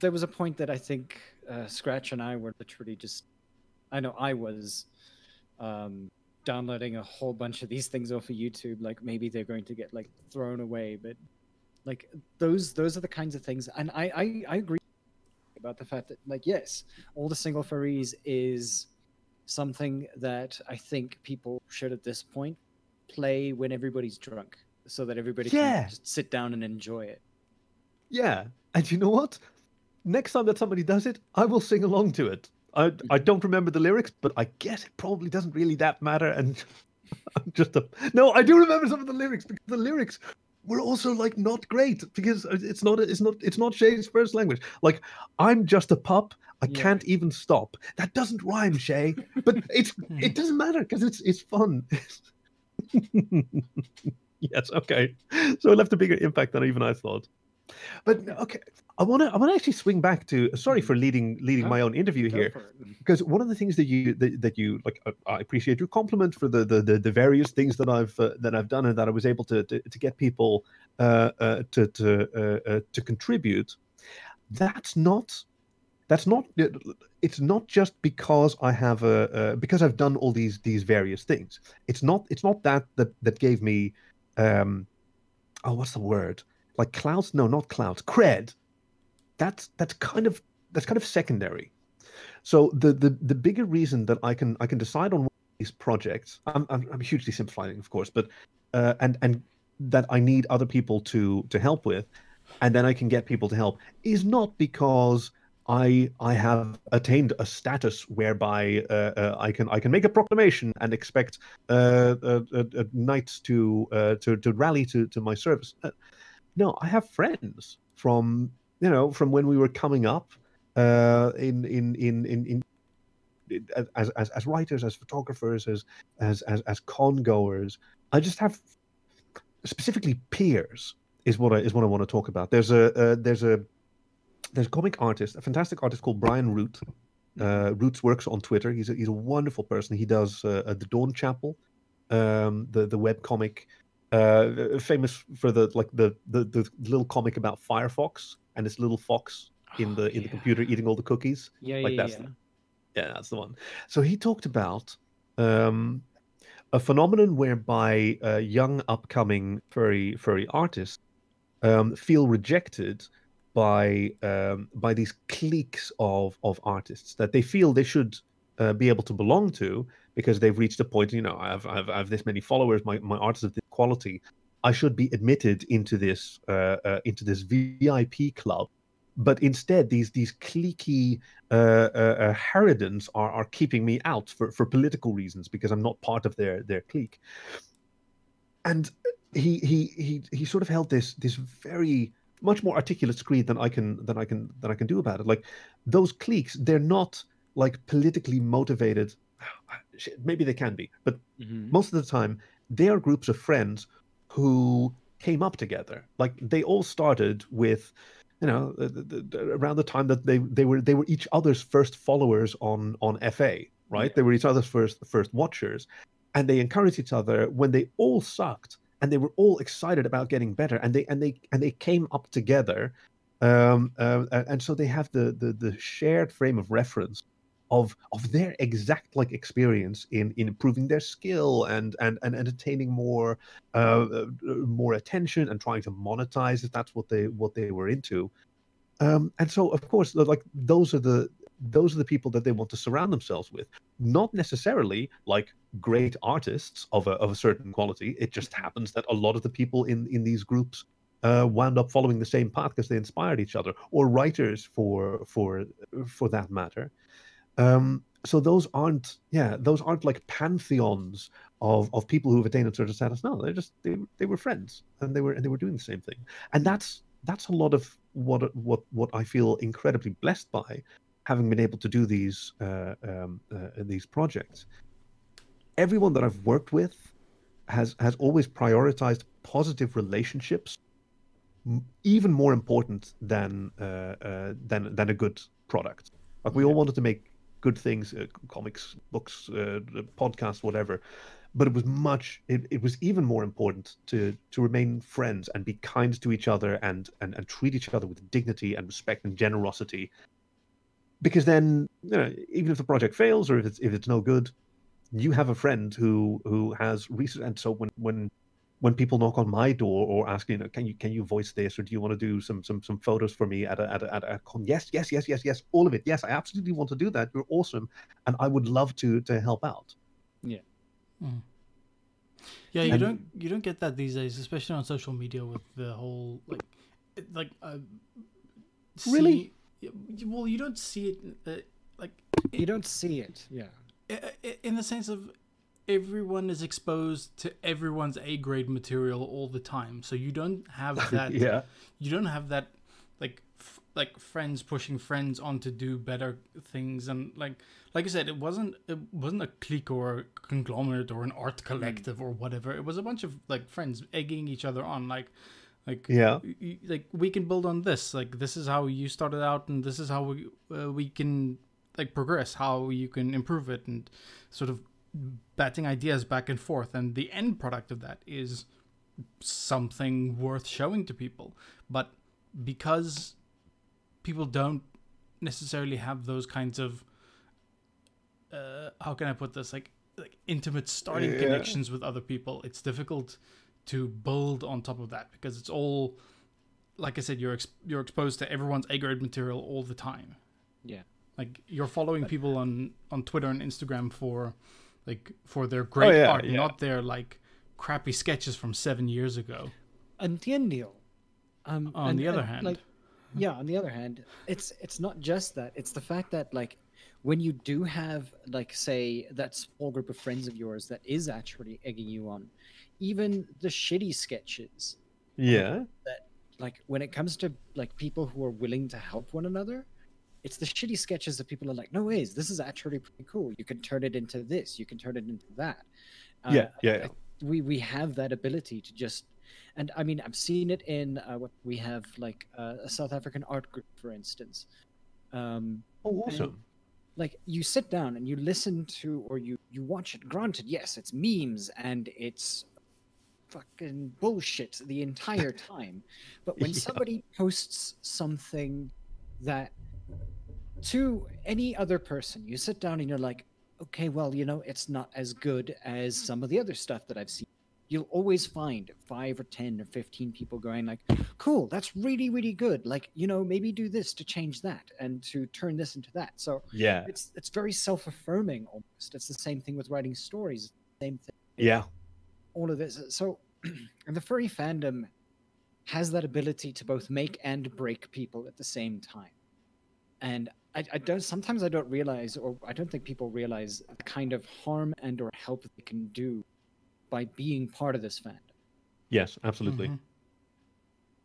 there was a point that I think uh, Scratch and I were literally just I know I was um downloading a whole bunch of these things off of YouTube like maybe they're going to get like thrown away but like those those are the kinds of things and I I, I agree about the fact that like yes all the single furries is something that I think people should at this point play when everybody's drunk so that everybody Yeah. can just sit down and enjoy it. Yeah. And you know what? Next time that somebody does it, I will sing along to it. I I mm-hmm. don't remember the lyrics, but I guess it probably doesn't really that matter. And I'm just a no. I do remember some of the lyrics because the lyrics were also like not great because it's not it's not it's not Shay's first language. Like I'm just a pup. I Yeah. can't even stop. That doesn't rhyme, Shay. But it's it doesn't matter because it's it's fun. yes. Okay. So it left a bigger impact than even I thought. But okay, I want to I want to actually swing back to. Sorry for leading leading No, my own interview here because one of the things that you that, that you like uh, I appreciate your compliment for the the, the, the various things that I've uh, that I've done and that I was able to to, to get people uh, uh, to to uh, uh, to contribute. That's not that's not it's not just because I have a uh, because I've done all these these various things. It's not it's not that that that gave me um oh what's the word like clouds no not clouds cred that's that's kind of that's kind of secondary so the the the bigger reason that i can i can decide on these projects i'm i'm, I'm hugely simplifying of course but uh, and and that i need other people to to help with and then i can get people to help is not because I I have attained a status whereby uh, uh, I can I can make a proclamation and expect uh, uh, uh, uh, knights to to to rally to to my service. No, I have friends from you know from when we were coming up uh, in in in in. in as, as as writers, as photographers, as as as as con goers, I just have specifically peers is what I is what I want to talk about. There's a uh, there's a there's a comic artist, a fantastic artist called Brian Root. Uh, Roots works on Twitter. He's a, he's a wonderful person. He does uh, the Dawn Chapel, um, the the web comic, uh, famous for the like the, the the little comic about Firefox and this little fox in the Oh, in the computer eating all the cookies. Yeah, like yeah, that's yeah. Yeah, that's the one. So he talked about um, a phenomenon whereby uh, young upcoming furry furry artists um, feel rejected by um, by these cliques of of artists that they feel they should uh, be able to belong to because they've reached a point. You know, I have I have, I have this many followers. My my art is of this quality. I should be admitted into this uh, uh, into this VIP club. But instead, these these cliquey uh, uh, uh, harridans are are keeping me out for, for political reasons because I'm not part of their their clique. And he he he he sort of held this this very much more articulate screed than I can than I can than I can do about it. Like those cliques, they're not like politically motivated. Maybe they can be, but Mhm. most of the time they are groups of friends who came up together. Like they all started with, you know, around the time that they they were they were each other's first followers on on FA, right? Yeah. They were each other's first first watchers, and they encouraged each other when they all sucked and they were all excited about getting better and they and they and they came up together um uh, and and so they have the, the the shared frame of reference of of their exact like experience in in improving their skill and and and entertaining more uh, uh more attention and trying to monetize if that's what they what they were into um and so of course like those are the those are the people that they want to surround themselves with. Not necessarily like great artists of a of a certain quality. It just happens that a lot of the people in in these groups uh, wound up following the same path because they inspired each other, or writers for for for that matter. Um, so those aren't yeah those aren't like pantheons of of people who've attained a certain status. No, they're just they they were friends and they were and they were doing the same thing, and that's that's a lot of what what what I feel incredibly blessed by, having been able to do these uh, um, uh, these projects. Everyone that I've worked with has has always prioritized positive relationships, even more important than uh, uh, than than a good product. Like we all wanted to make good things, uh, comics, books, uh, podcasts, whatever. But it was much it, it was even more important to to remain friends and be kind to each other and, and and treat each other with dignity and respect and generosity. Because then you know even if the project fails or if it's if it's no good you have a friend who who has research and so when when when people knock on my door or ask you know can you can you voice this or do you want to do some some some photos for me at a at a, at a con yes yes yes yes yes all of it yes i absolutely want to do that you're awesome and i would love to to help out yeah Mm. Yeah, you and, don't you don't get that these days, especially on social media with the whole like like uh, really. well, you don't see it uh, like you don't see it. Yeah, in the sense of everyone is exposed to everyone's A grade material all the time, so you don't have that. yeah, you don't have that like f- like friends pushing friends on to do better things and like like I said, it wasn't it wasn't a clique or a conglomerate or an art collective or whatever. It was a bunch of like friends egging each other on, like like yeah, like we can build on this. Like this is how you started out, and this is how we uh, we can like progress. How you can improve it, and sort of batting ideas back and forth. And the end product of that is something worth showing to people. But because people don't necessarily have those kinds of uh, how can I put this like like intimate starting yeah. connections with other people. It's difficult to build on top of that because it's all like I said you're ex- you're exposed to everyone's A grade material all the time. Yeah. Like you're following but, people on on Twitter and Instagram for like for their great oh, yeah, art, yeah. not their like crappy sketches from 7 years ago. Entiendo. Um, on and, the other and, hand, like yeah, on the other hand, it's it's not just that. It's the fact that like when you do have like say that small group of friends of yours that is actually egging you on even the shitty sketches yeah that like when it comes to like people who are willing to help one another it's the shitty sketches that people are like no ways this is actually pretty cool you can turn it into this you can turn it into that uh, yeah yeah, yeah. we we have that ability to just and i mean i've seen it in uh, what we have like uh, a south african art group for instance um oh awesome like you sit down and you listen to or you you watch it granted yes it's memes and it's fucking bullshit the entire time but when yeah. somebody posts something that to any other person. You sit down and you're like okay well you know it's not as good as some of the other stuff that i've seen. You'll always find five or 10 or 15 people going like cool that's really really good. Like you know maybe do this to change that and to turn this into that. So yeah. it's it's very self-affirming almost. It's the same thing with writing stories. Same thing yeah. all of this. So and the furry fandom has that ability to both make and break people at the same time. And I, I, don't sometimes i don't realize or i don't think people realize the kind of harm and or help they can do by being part of this fandom. Yes, absolutely. Mm-hmm.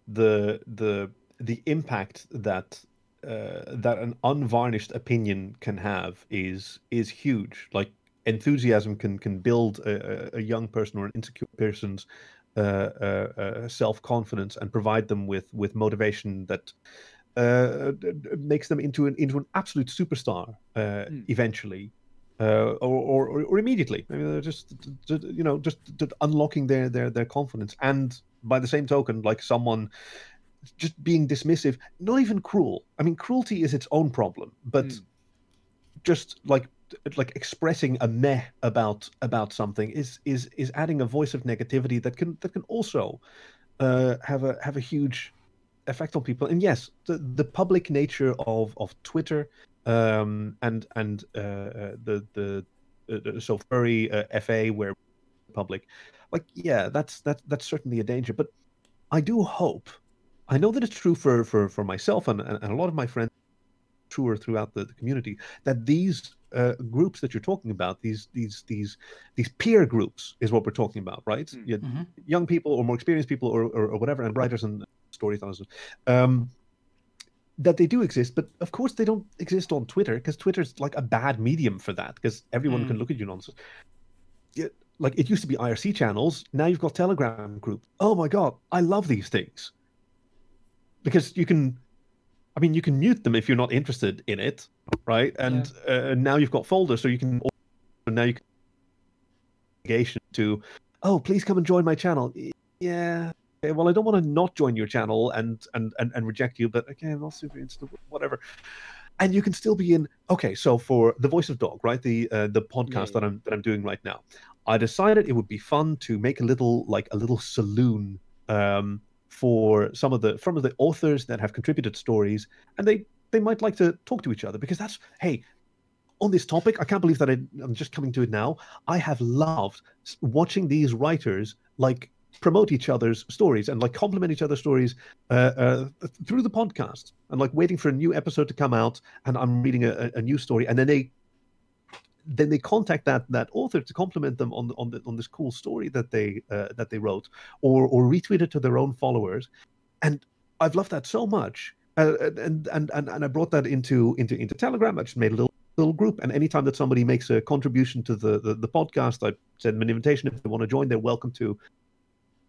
The the the impact that uh, that an unvarnished opinion can have is is huge. Like enthusiasm can can build a, a young person or an insecure person's uh, uh, uh self confidence and provide them with with motivation that uh, makes them into an into an absolute superstar mm. eventually uh, or, or, or immediately. I mean, just, just you know, just, just unlocking their, their their confidence, and by the same token, like someone just being dismissive, not even cruel. I mean, cruelty is its own problem, but mm. just like like expressing a meh about about something is is is adding a voice of negativity that can that can also uh, have a have a huge effect on people. And yes, the the public nature of of Twitter um, and and uh, uh, the the uh, so furry uh, FA where public, like yeah, that's that's that's certainly a danger. But I do hope. I know that it's true for for for myself and and, and a lot of my friends, truer throughout the, the community that these uh, groups that you're talking about, these these these these peer groups, is what we're talking about, right? Mm. You- Mhm. Young people or more experienced people or, or, or whatever, and writers and storytellers, um, that they do exist. But of course, they don't exist on Twitter because Twitter's like a bad medium for that because everyone can Mm. look at you nonsense. Yeah, like it used to be IRC channels. Now you've got Telegram group. Oh my god, I love these things because you can. I mean, you can mute them if you're not interested in it, right? And uh, now you've got folders, so you can. Now you can to, oh, please come and join my channel. Yeah. Okay, well, I don't want to not join your channel and and and, and reject you, but okay, I'm not super interested. Whatever. And you can still be in. Okay, so for the Voice of Dog, right? The uh, the podcast yeah. that I'm that I'm doing right now, I decided it would be fun to make a little like a little saloon um, for some of the of the authors that have contributed stories, and they they might like to talk to each other because that's hey on this topic i can't believe that I, i'm just coming to it now i have loved watching these writers like promote each other's stories and like compliment each other's stories uh, uh, through the podcast and like waiting for a new episode to come out and i'm reading a, a- new story. And then they then they contact that that author to compliment them on on the, on this cool story that they uh, that they wrote or or retweet it to their own followers. And i've loved that so much. Uh, and, and and and i brought that into into into telegram. I just made a little little group. And anytime that somebody makes a contribution to the, the the podcast i send them an invitation. If they want to join they're welcome to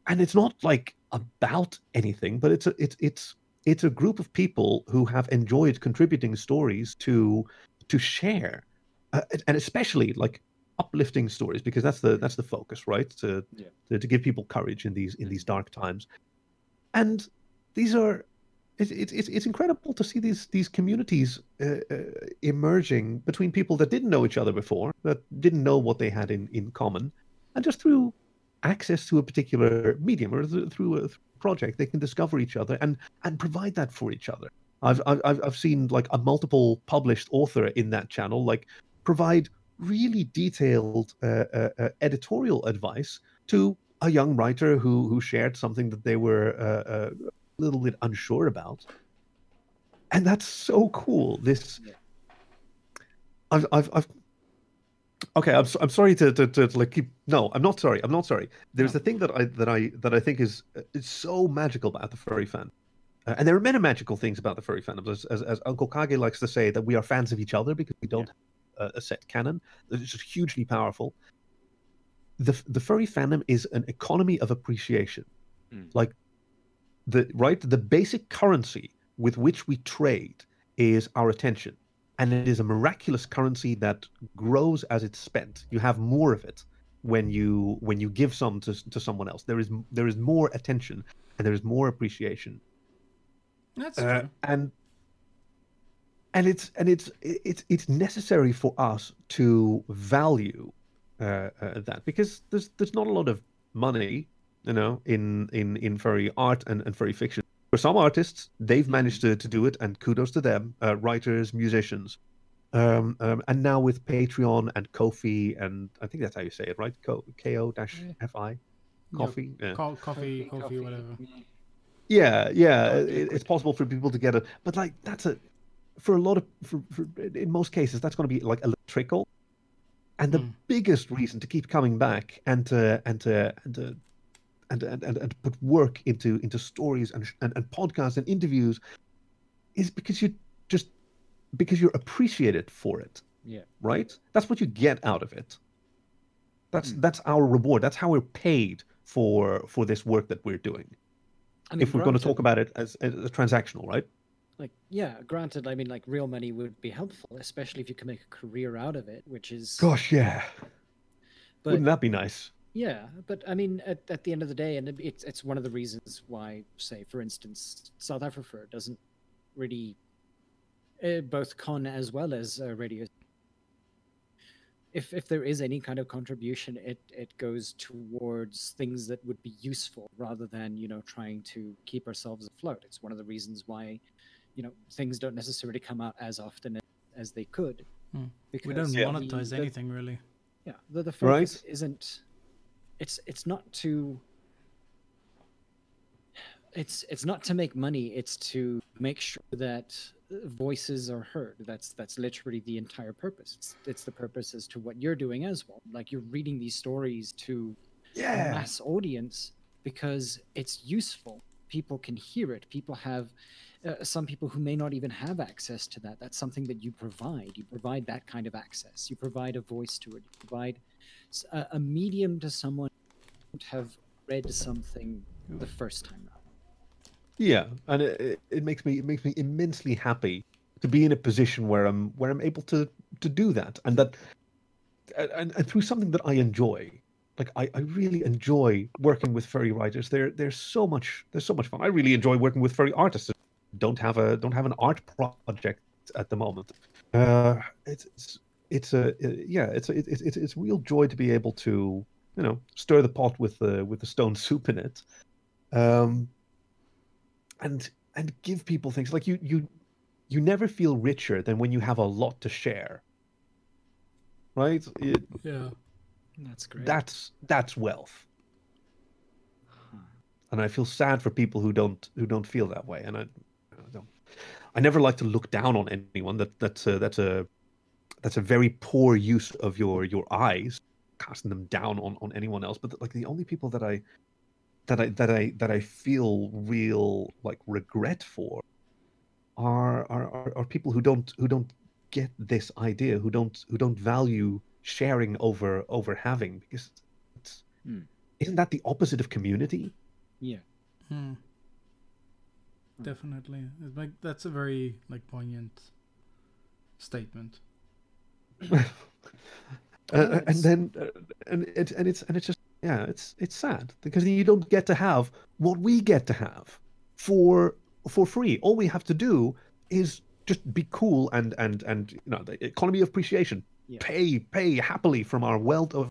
and it's not like about anything but it's a it's it's it's a group of people who have enjoyed contributing stories to to share uh, and especially like uplifting stories because that's the that's the focus right to, Yeah. to to give people courage in these in these dark times and these are it's it's it's incredible to see these these communities uh, uh, emerging between people that didn't know each other before, that didn't know what they had in in common, and just through access to a particular medium or th- through a project, they can discover each other and and provide that for each other. I've I've I've I've seen like a multiple published author in that channel like provide really detailed uh, uh, uh, editorial advice to a young writer who who shared something that they were uh, uh, a little bit unsure about. And that's so cool. This I've, I've, I've okay I'm, I'm sorry to, to, to, like keep no i'm not sorry i'm not sorry. There's No. the thing that i that i that i think is is so magical about the furry fan. Uh, and there are many magical things about the furry fandom as, as, as uncle kage likes to say that we are fans of each other because we don't have a, a set canon. It's just hugely powerful. The the furry fandom is an economy of appreciation. Mm. like the right? The basic currency with which we trade is our attention and it is a miraculous currency that grows as it's spent. You have more of it when you when you give some to, to someone else. There is there is more attention and there is more appreciation. That's uh, true. and and it's and it's it's it's necessary for us to value uh, uh, that because there's there's not a lot of money you know in in in furry art and, and furry fiction for some artists they've managed to, to do it and kudos to them uh, writers musicians. Um, um, and now with patreon and kofi and i think that's how you say it right? Ko dash fi Yeah, coffee yeah. co- coffee, coffee, whatever. Yeah, yeah, Oh, it, it's possible for people to get it, but like that's a, for a lot of, for, for in most cases, that's going to be like a trickle, and the Mm. biggest reason to keep coming back and to and to and to and and, and, and put work into into stories and, and and podcasts and interviews, is because you just because you're appreciated for it, Yeah. right? That's what you get out of it. That's Mm. that's our reward. That's how we're paid for for this work that we're doing I mean, if we're going to talk about it as, as transactional, right? like yeah granted i mean like real money would be helpful especially if you can make a career out of it which is Gosh, yeah. but Wouldn't that be nice? Yeah but i mean at, at the end of the day and it- it's it's one of the reasons why say for instance south africa doesn't really uh, both con as well as uh, radio if if there is any kind of contribution it it goes towards things that would be useful rather than you know trying to keep ourselves afloat it's one of the reasons why you know things don't necessarily come out as often as they could. Hmm. Because We don't monetize the- anything really. Yeah, the, the Right. focus isn't. It's it's not to. It's it's not to make money. It's to make sure that voices are heard. That's that's literally the entire purpose. It's it's the purpose as to what you're doing as well. Like you're reading these stories to a mass audience because it's useful. People can hear it. People have uh, some people who may not even have access to that. That's something that you provide. You provide that kind of access. You provide a voice to it. You provide a medium to someone who have read something the first time around. Yeah, and it, it, it makes me it makes me immensely happy to be in a position where I'm where I'm able to to do that, and that and, and through something that I enjoy. Like I, I really enjoy working with furry writers. They're they're so much they're so much fun. I really enjoy working with furry artists. Don't have a don't have an art project at the moment. Uh, it's it's it's a yeah it's a, it's it's it's real joy to be able to you know stir the pot with the with the stone soup in it. Um, and and give people things like you you you never feel richer than when you have a lot to share right It- Yeah. That's great. that's that's wealth. And i feel sad for people who don't who don't feel that way. And i, I don't i never like to look down on anyone. That that's a that's a that's a very poor use of your your eyes casting them down on on anyone else. But like the only people that i that i that i that i feel real like regret for are are are, are people who don't who don't get this idea who don't who don't value sharing over over having because it's Hmm. isn't that the opposite of community yeah. Hmm. Definitely. It's like that's a very like poignant statement. uh, and then uh, and it's and it's and it's just yeah it's it's sad because you don't get to have what we get to have for for free all we have to do is just be cool and and and you know the economy of appreciation Yeah. pay pay happily from our wealth of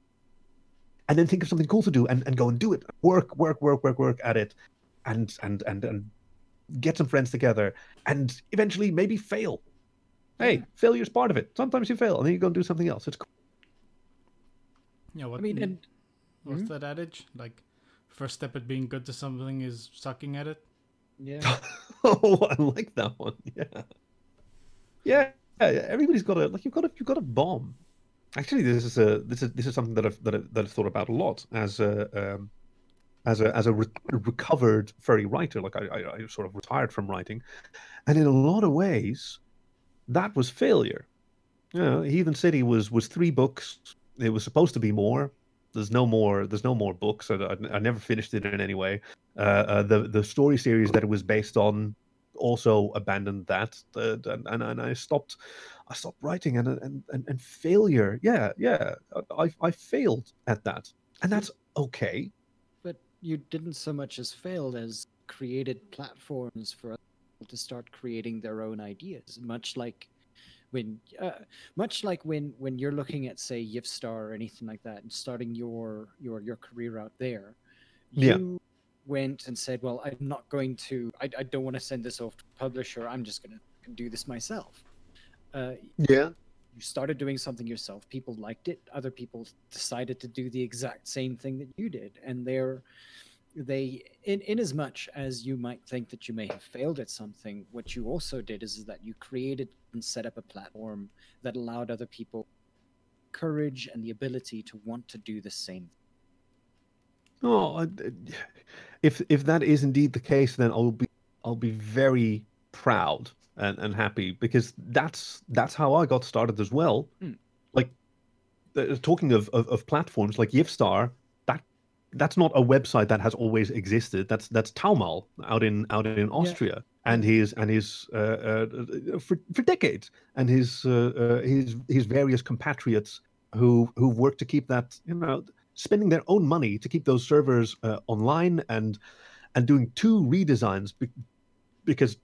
and then think of something cool to do and, and go and do it work work work work work at it and and and and get some friends together and eventually maybe fail hey Yeah. failure's part of it sometimes you fail and then you go and do something else it's cool Yeah. What I mean, and what's Mhm. that adage? Like, first step at being good to something is sucking at it. yeah. oh, I like that one. Yeah. Yeah, yeah, everybody's got a like you've got a you've got a bomb. Actually, this is a this is this is something that I've that, I've, that I've thought about a lot as a um, as a as a re- recovered furry writer. Like I, I I sort of retired from writing, and in a lot of ways, that was failure. You know, Heathen City was was three books. It was supposed to be more. There's no more. There's no more books. I, I, I never finished it in any way. Uh, uh, the the story series that it was based on also abandoned that, uh, and, and and I stopped. I stopped writing, and and and, and failure. Yeah, yeah. I I failed at that, and that's okay. But you didn't so much as failed as created platforms for people to start creating their own ideas, much like when, uh, much like when when you're looking at say Yiffstar or anything like that and starting your your your career out there. Yeah. Went and said, "Well, I'm not going to. I, I don't want to send this off to publisher. I'm just going to do this myself." Uh, Yeah. you started doing something yourself people liked it other people decided to do the exact same thing that you did and they're they in in as much as you might think that you may have failed at something what you also did is, is that you created and set up a platform that allowed other people courage and the ability to want to do the same Oh, if if that is indeed the case, then I'll be I'll be very proud and, and happy because that's that's how I got started as well. Mm. Like uh, talking of, of of platforms like Yiffstar, that that's not a website that has always existed. That's that's Toumal out in out in Austria, and his and his uh, uh, for for decades, and his uh, uh, his his various compatriots who who worked to keep that you know spending their own money to keep those servers uh, online and and doing two redesigns be- because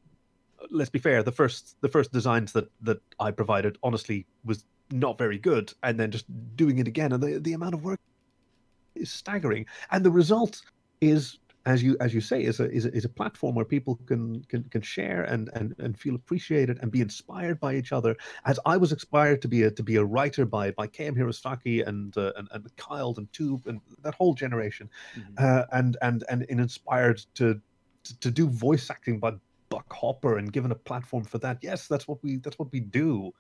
let's be fair the first the first designs that that I provided honestly was not very good and then just doing it again and the, the amount of work is staggering. And the result is as you as you say, is a is a, is a platform where people can can can share and and and feel appreciated and be inspired by each other. As I was inspired to be a to be a writer by by KM Hirosaki and uh, and and Kyell and Tube and that whole generation, Mhm. uh, and and and and inspired to, to to do voice acting by Buck Hopper and given a platform for that. Yes, that's what we that's what we do.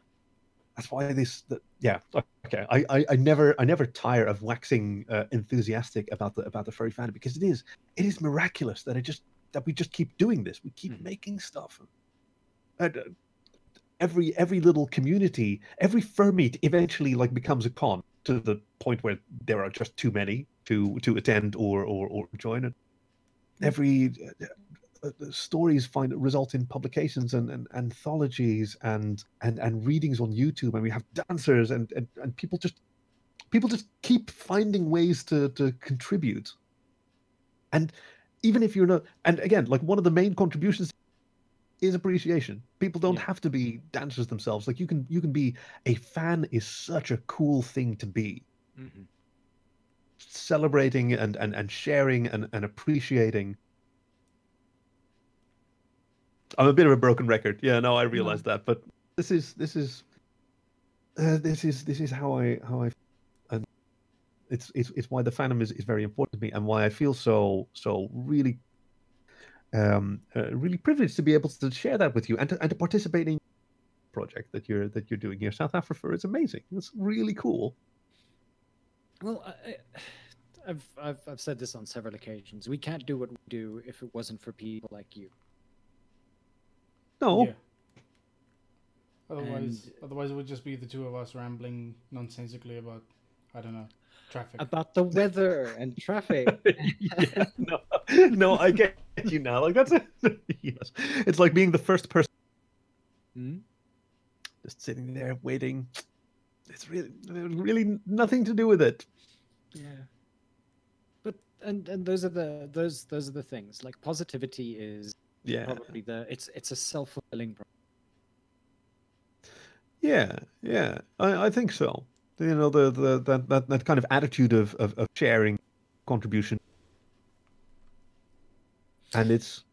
That's why this. That, yeah. Okay. I, I I never I never tire of waxing uh, enthusiastic about the about the furry fandom because it is it is miraculous that it just that we just keep doing this. We keep Mhm. making stuff. And, uh, every every little community, every fur meet eventually like becomes a con to the point where there are just too many to to attend or or, or join it. Every uh, stories find result in publications and, and anthologies and, and and readings on YouTube, and we have dancers and, and and people just people just keep finding ways to to contribute. And even if you're not, and again, like one of the main contributions is appreciation. People don't Yeah. have to be dancers themselves. Like you can you can be a fan is such a cool thing to be Mhm. celebrating and and, and sharing and, and appreciating i'm a bit of a broken record. Yeah no i realize that but this is this is uh, this is this is how i how i and it's it's, it's why the fandom is, is very important to me and why i feel so so really um uh, really privileged to be able to share that with you and to, and to participate in project that you're that you're doing here. South africa is amazing. It's really cool. Well, I, I- I've, I've I've said this on several occasions. We can't do what we do if it wasn't for people like you. No Yeah. Otherwise, And- otherwise it would just be the two of us rambling nonsensically about, I don't know, traffic. About the weather and traffic. yeah, no, no, I get you now. Like that's yes. It's like being the first person Hmm? just sitting there waiting. It's really, really nothing to do with it. Yeah. But and and those are the those those are the things. Like positivity is Yeah, probably the it's it's a self fulfilling. yeah, yeah. I, I think so. You know, the, the that, that that kind of attitude of, of, of sharing, contribution, and it's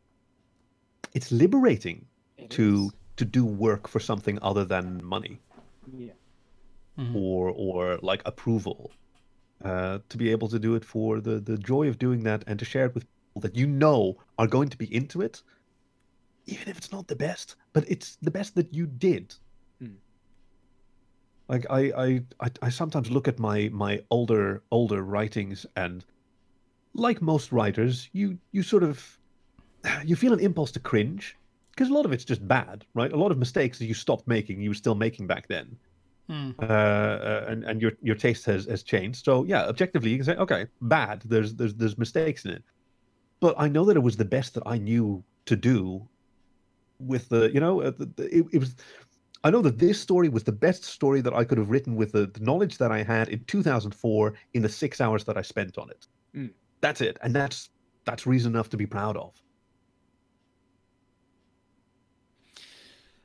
it's liberating to to do work for something other than money. yeah. Mhm. or or like approval uh, to be able to do it for the the joy of doing that and to share it with people that you know are going to be into it even if it's not the best but it's the best that you did Hmm. like I, I i i sometimes look at my my older older writings and like most writers you you sort of you feel an impulse to cringe because a lot of it's just bad right a lot of mistakes that you stopped making you were still making back then Mm. uh, uh, and and your your taste has has changed. So yeah, objectively you can say, okay, bad. There's there's there's mistakes in it, but I know that it was the best that I knew to do. With the you know uh, the, the, it, it was, I know that this story was the best story that I could have written with the, the knowledge that I had in 2004 in the six hours that I spent on it. Mm. That's it, and that's that's reason enough to be proud of.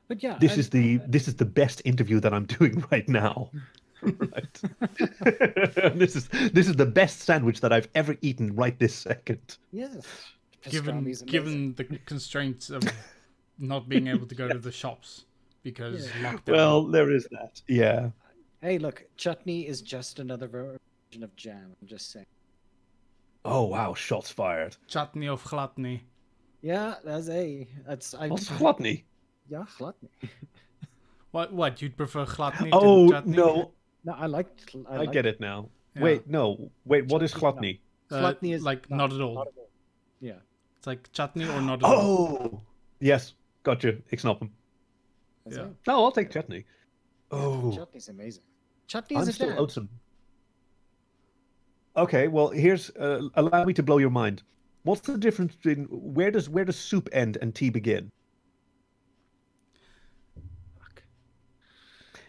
But yeah, This and- is the this is the best interview that I'm doing right now. right. this is this is the best sandwich that I've ever eaten right this second. yes. Given given the constraints of not being able to go to the shops because Yeah. lockdown. Well, there is that. Yeah. Hey, look, chutney is just another version of jam. I'm just saying. Oh wow, shots fired. chutney of gladney. Yeah, that's a that's I. What's gluttony? Yeah, gladney. What? What? You'd prefer gladney? Oh to chutney? no, No, I like. I, I, get it now. Yeah. Wait, no, wait. What is Chutney's not- gluttony? Uh, Gluttony is like not, at all. Not at all. Yeah. It's like chutney or not at all. Oh, yes, gotcha. Ik snap hem. That's Yeah. it. No, I'll take chutney. Yeah, Oh, Chutney's amazing. Chutney I'm is a still jam. oatsome. Okay, well, here's uh, allow me to blow your mind. What's the difference between where does where does soup end and tea begin? Fuck.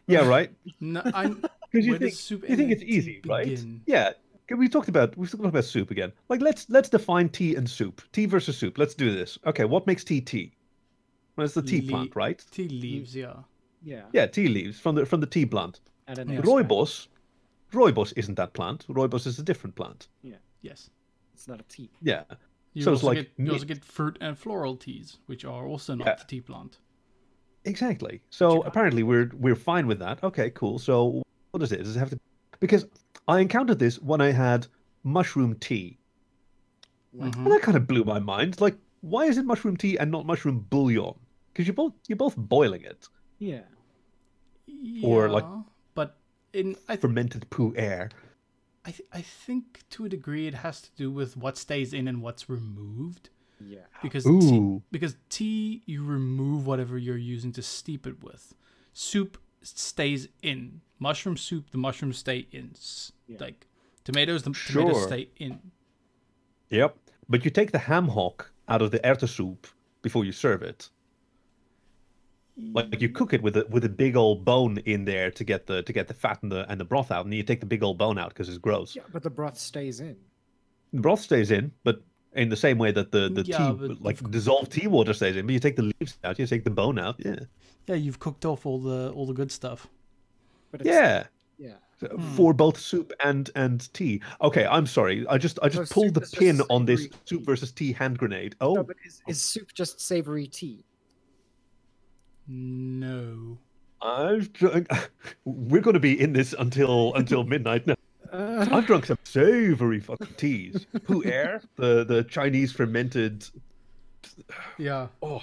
Yeah, right. No, I'm. Because you think soup you think it's easy, right? begin? Yeah. We talked about we talked about soup again. Like let's let's define tea and soup. Tea versus soup. Let's do this. Okay, what makes tea tea? Well, it's the tea Le- plant, right? Tea leaves, yeah. Yeah. Yeah, tea leaves from the from the tea plant. And an Yeah. extract. Rooibos, rooibos isn't that plant. Rooibos is a different plant. Yeah. Yes. It's not a tea. Yeah. You So it's like get, you also get fruit and floral teas, which are also not Yeah. the tea plant. Exactly. So apparently we're we're fine with that. Okay, cool. So what is it? Does it have to? Because I encountered this when I had mushroom tea, Mhm. and that kind of blew my mind. Like, why is it mushroom tea and not mushroom bouillon? Because you're both you're both boiling it. Yeah. Or, like, but in I th- Fermented pu-erh. I, th- I think to a degree it has to do with what stays in and what's removed Yeah. because tea, because tea you remove whatever you're using to steep it with. Soup stays in. Mushroom soup, the mushrooms stay in. Yeah. Like tomatoes, the tomatoes stay in. Yep. But you take the ham hock out of the erwten soup before you serve it. Like you cook it with a with a big old bone in there to get the to get the fat and the and the broth out, and then you take the big old bone out because it's gross. Yeah, but the broth stays in. The broth stays in, but in the same way that the the Yeah, tea like of- dissolved tea water stays in, but you take the leaves out, you take the bone out. Yeah. Yeah, you've cooked off all the all the good stuff. But it's, Yeah. Yeah. So, hmm. For both soup and and tea. Okay, I'm sorry. I just I just So pulled the pin on this savory soup versus tea hand grenade. Oh, No, but is, is soup just savory tea? No. I've drunk. We're going to be in this until until midnight. now. Uh, I've drunk some savory fucking teas. Pu-erh, the the Chinese fermented. Yeah. Oh,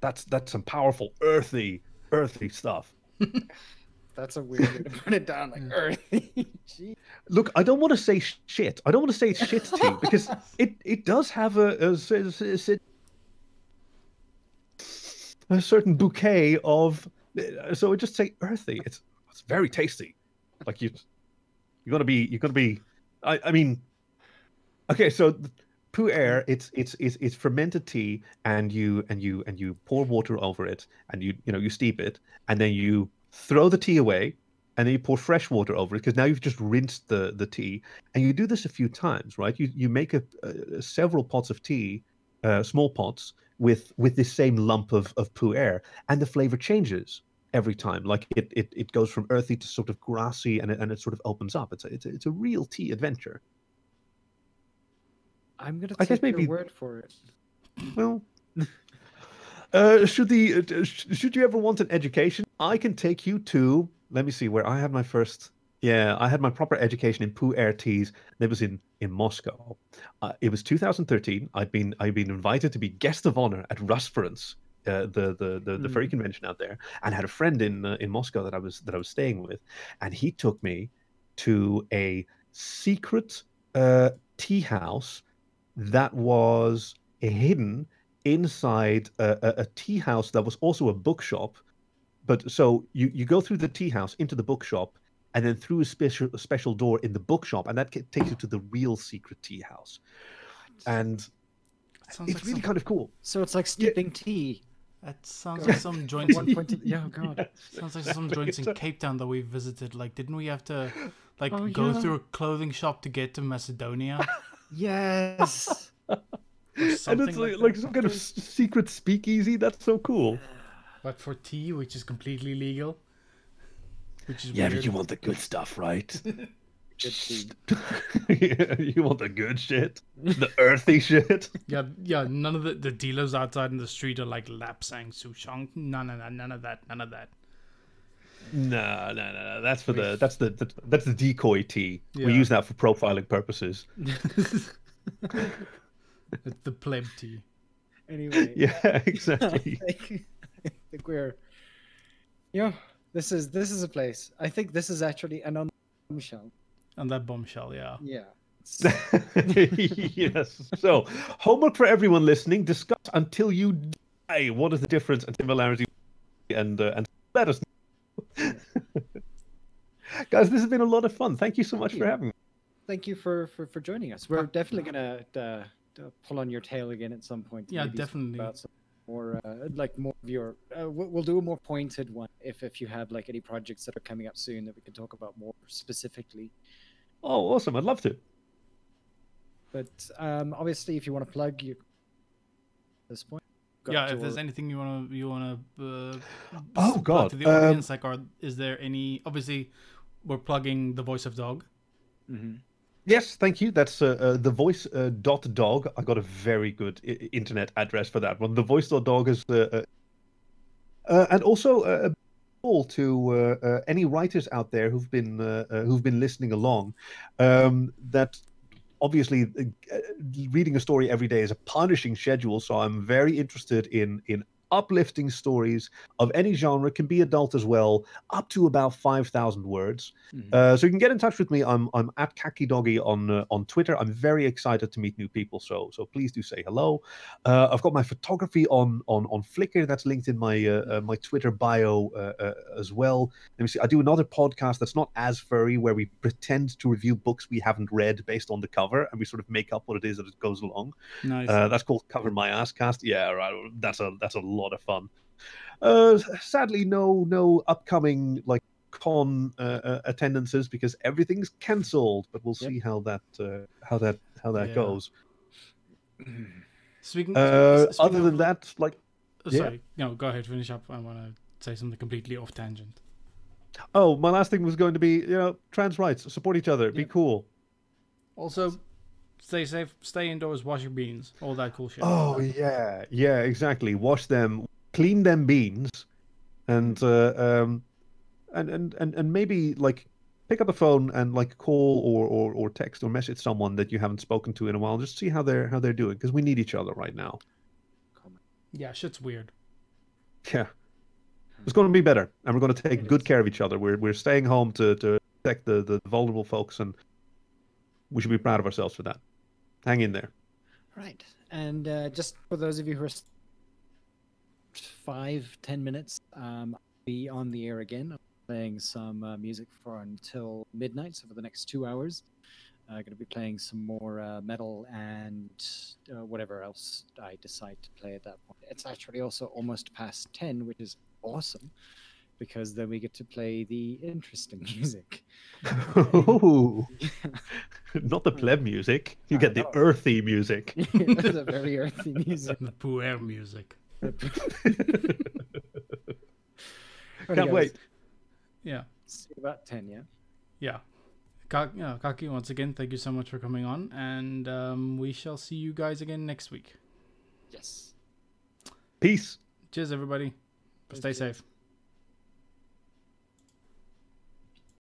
that's that's some powerful earthy earthy stuff. that's a weird way to put it down, like earthy. Gee. Look, I don't want to say shit. I don't want to say shit tea because it it does have a a, s- s- s- a certain bouquet of. So I just say earthy. It's it's very tasty. Like you, you're gonna be you're gonna be. I I mean, okay. So pu-erh, it's it's it's it's fermented tea, and you and you and you pour water over it, and you you know you steep it, and then you throw the tea away, and then you pour fresh water over it because now you've just rinsed the the tea, and you do this a few times, right? You you make a, a several pots of tea, uh, small pots with with this same lump of of pu-erh, and the flavor changes every time. Like it it, it goes from earthy to sort of grassy, and it, and it sort of opens up. It's a, it's a, it's a real tea adventure. I'm gonna I guess maybe- your word for it. Well. Uh, should the uh, sh- should you ever want an education, I can take you to. Let me see where I had my first. Yeah, I had my proper education in Pu-erh Teas. That was in in Moscow. Uh, it was 2013. I'd been I'd been invited to be guest of honor at RusFurence, uh, the the the, the furry convention out there, and had a friend in uh, in Moscow that I was that I was staying with, and he took me to a secret uh, tea house that was hidden inside a, a, a tea house that was also a bookshop. But so you, you go through the tea house into the bookshop and then through a special a special door in the bookshop, and that takes you to the real secret tea house. And Sounds it's like really some, kind of cool. So it's like steeping tea. that sounds like some joints. In, point. to- Yeah, God. sounds like some joints in Cape Town that we visited. Like, didn't we have to like Oh, go yeah. through a clothing shop to get to Macedonia? Yes. And it's like, like, like some kind of secret speakeasy. That's so cool. But for tea, which is completely legal. Which is Yeah, weird. you want the good stuff, right? Yeah, you want the good shit, the earthy shit. Yeah, yeah. None of the, the dealers outside in the street are like lapsang souchong. None of that. None of that. None of that. No, no, no, no. That's for the that's the that's, that's the decoy tea. We use that for profiling purposes. It's the pleb tea. Anyway. Yeah, I exactly. think, I think we're. Yeah. This is this is a place. I think this is actually an on bombshell. And that bombshell, yeah. Yeah. yes. So, homework for everyone listening: discuss until you die. What is the difference and similarity, and uh, and let us. know. Guys, this has been a lot of fun. Thank you so much Thank for having me. Thank you for for for joining us. We're definitely gonna uh, uh, pull on your tail again at some point. Yeah, maybe speak definitely. About some more uh, like more of your. Uh, we'll we'll do a more pointed one if if you have like any projects that are coming up soon that we can talk about more specifically. Oh, awesome! I'd love to. But um, obviously, if you want to plug you at this point. got yeah, if there's anything you wanna you wanna uh, Oh, God, to the um, audience, like, are is there any? Obviously, we're plugging the voice of dog. Mhm. Yes, thank you. That's uh, uh, the voice uh, dot dog. I got a very good internet address for that one. The voice dot dog is, uh, uh, uh, and also uh, a call to any writers out there who've been who've been listening along. Um, that obviously reading a story every day is a punishing schedule, so I'm very interested in in uplifting stories of any genre. Can be adult as well, up to about five thousand words. Mhm. Uh, so you can get in touch with me. I'm I'm at Kaki Doggy on uh, on Twitter. I'm very excited to meet new people. So so please do say hello. Uh, I've got my photography on on on Flickr. That's linked in my uh, uh, my Twitter bio uh, uh, as well. Let me see. I do another podcast that's not as furry, where we pretend to review books we haven't read based on the cover, and we sort of make up what it is as it goes along. Nice. Uh, that's called Cover My Ass Cast. Yeah, right. That's a that's a lot of fun. Uh, sadly, no no upcoming like con uh, uh, attendances because everything's cancelled. But we'll Yep. see how that uh, how that how that Yeah. goes. Speaking, Uh, speaking other of- than that, like Oh, yeah. sorry, no, go ahead, finish up. I want to say something completely off tangent. oh, my last thing was going to be you know trans rights, support each other, be cool. Also, stay safe, stay indoors, wash your beans, all that cool shit. Oh yeah, yeah, exactly. Wash them, clean them beans, and uh, um, and and and and maybe like pick up a phone and like call or or or text or message someone that you haven't spoken to in a while. Just see how they're how they're doing because we need each other right now. Yeah, shit's weird. Yeah, it's going to be better, and we're going to take It good is. care of each other. We're we're staying home to to protect the the vulnerable folks, and we should be proud of ourselves for that. Hang in there. Right. And uh, just for those of you who are five, ten minutes, um, I'll be on the air again, I'm playing some uh, music for until midnight. So for the next two hours, I'm going to be playing some more uh, metal and uh, whatever else I decide to play at that point. It's actually also almost past ten, which is awesome. Because then we get to play the interesting music. Ooh. Not the pleb music. You I get the know. earthy music. the very earthy music. The puer music. Can't wait. Yeah, See about 10, yeah? yeah. Ka- yeah, Kaki, once again, thank you so much for coming on, and um, we shall see you guys again next week. Yes. Peace. Cheers, everybody. Thank Stay you. safe.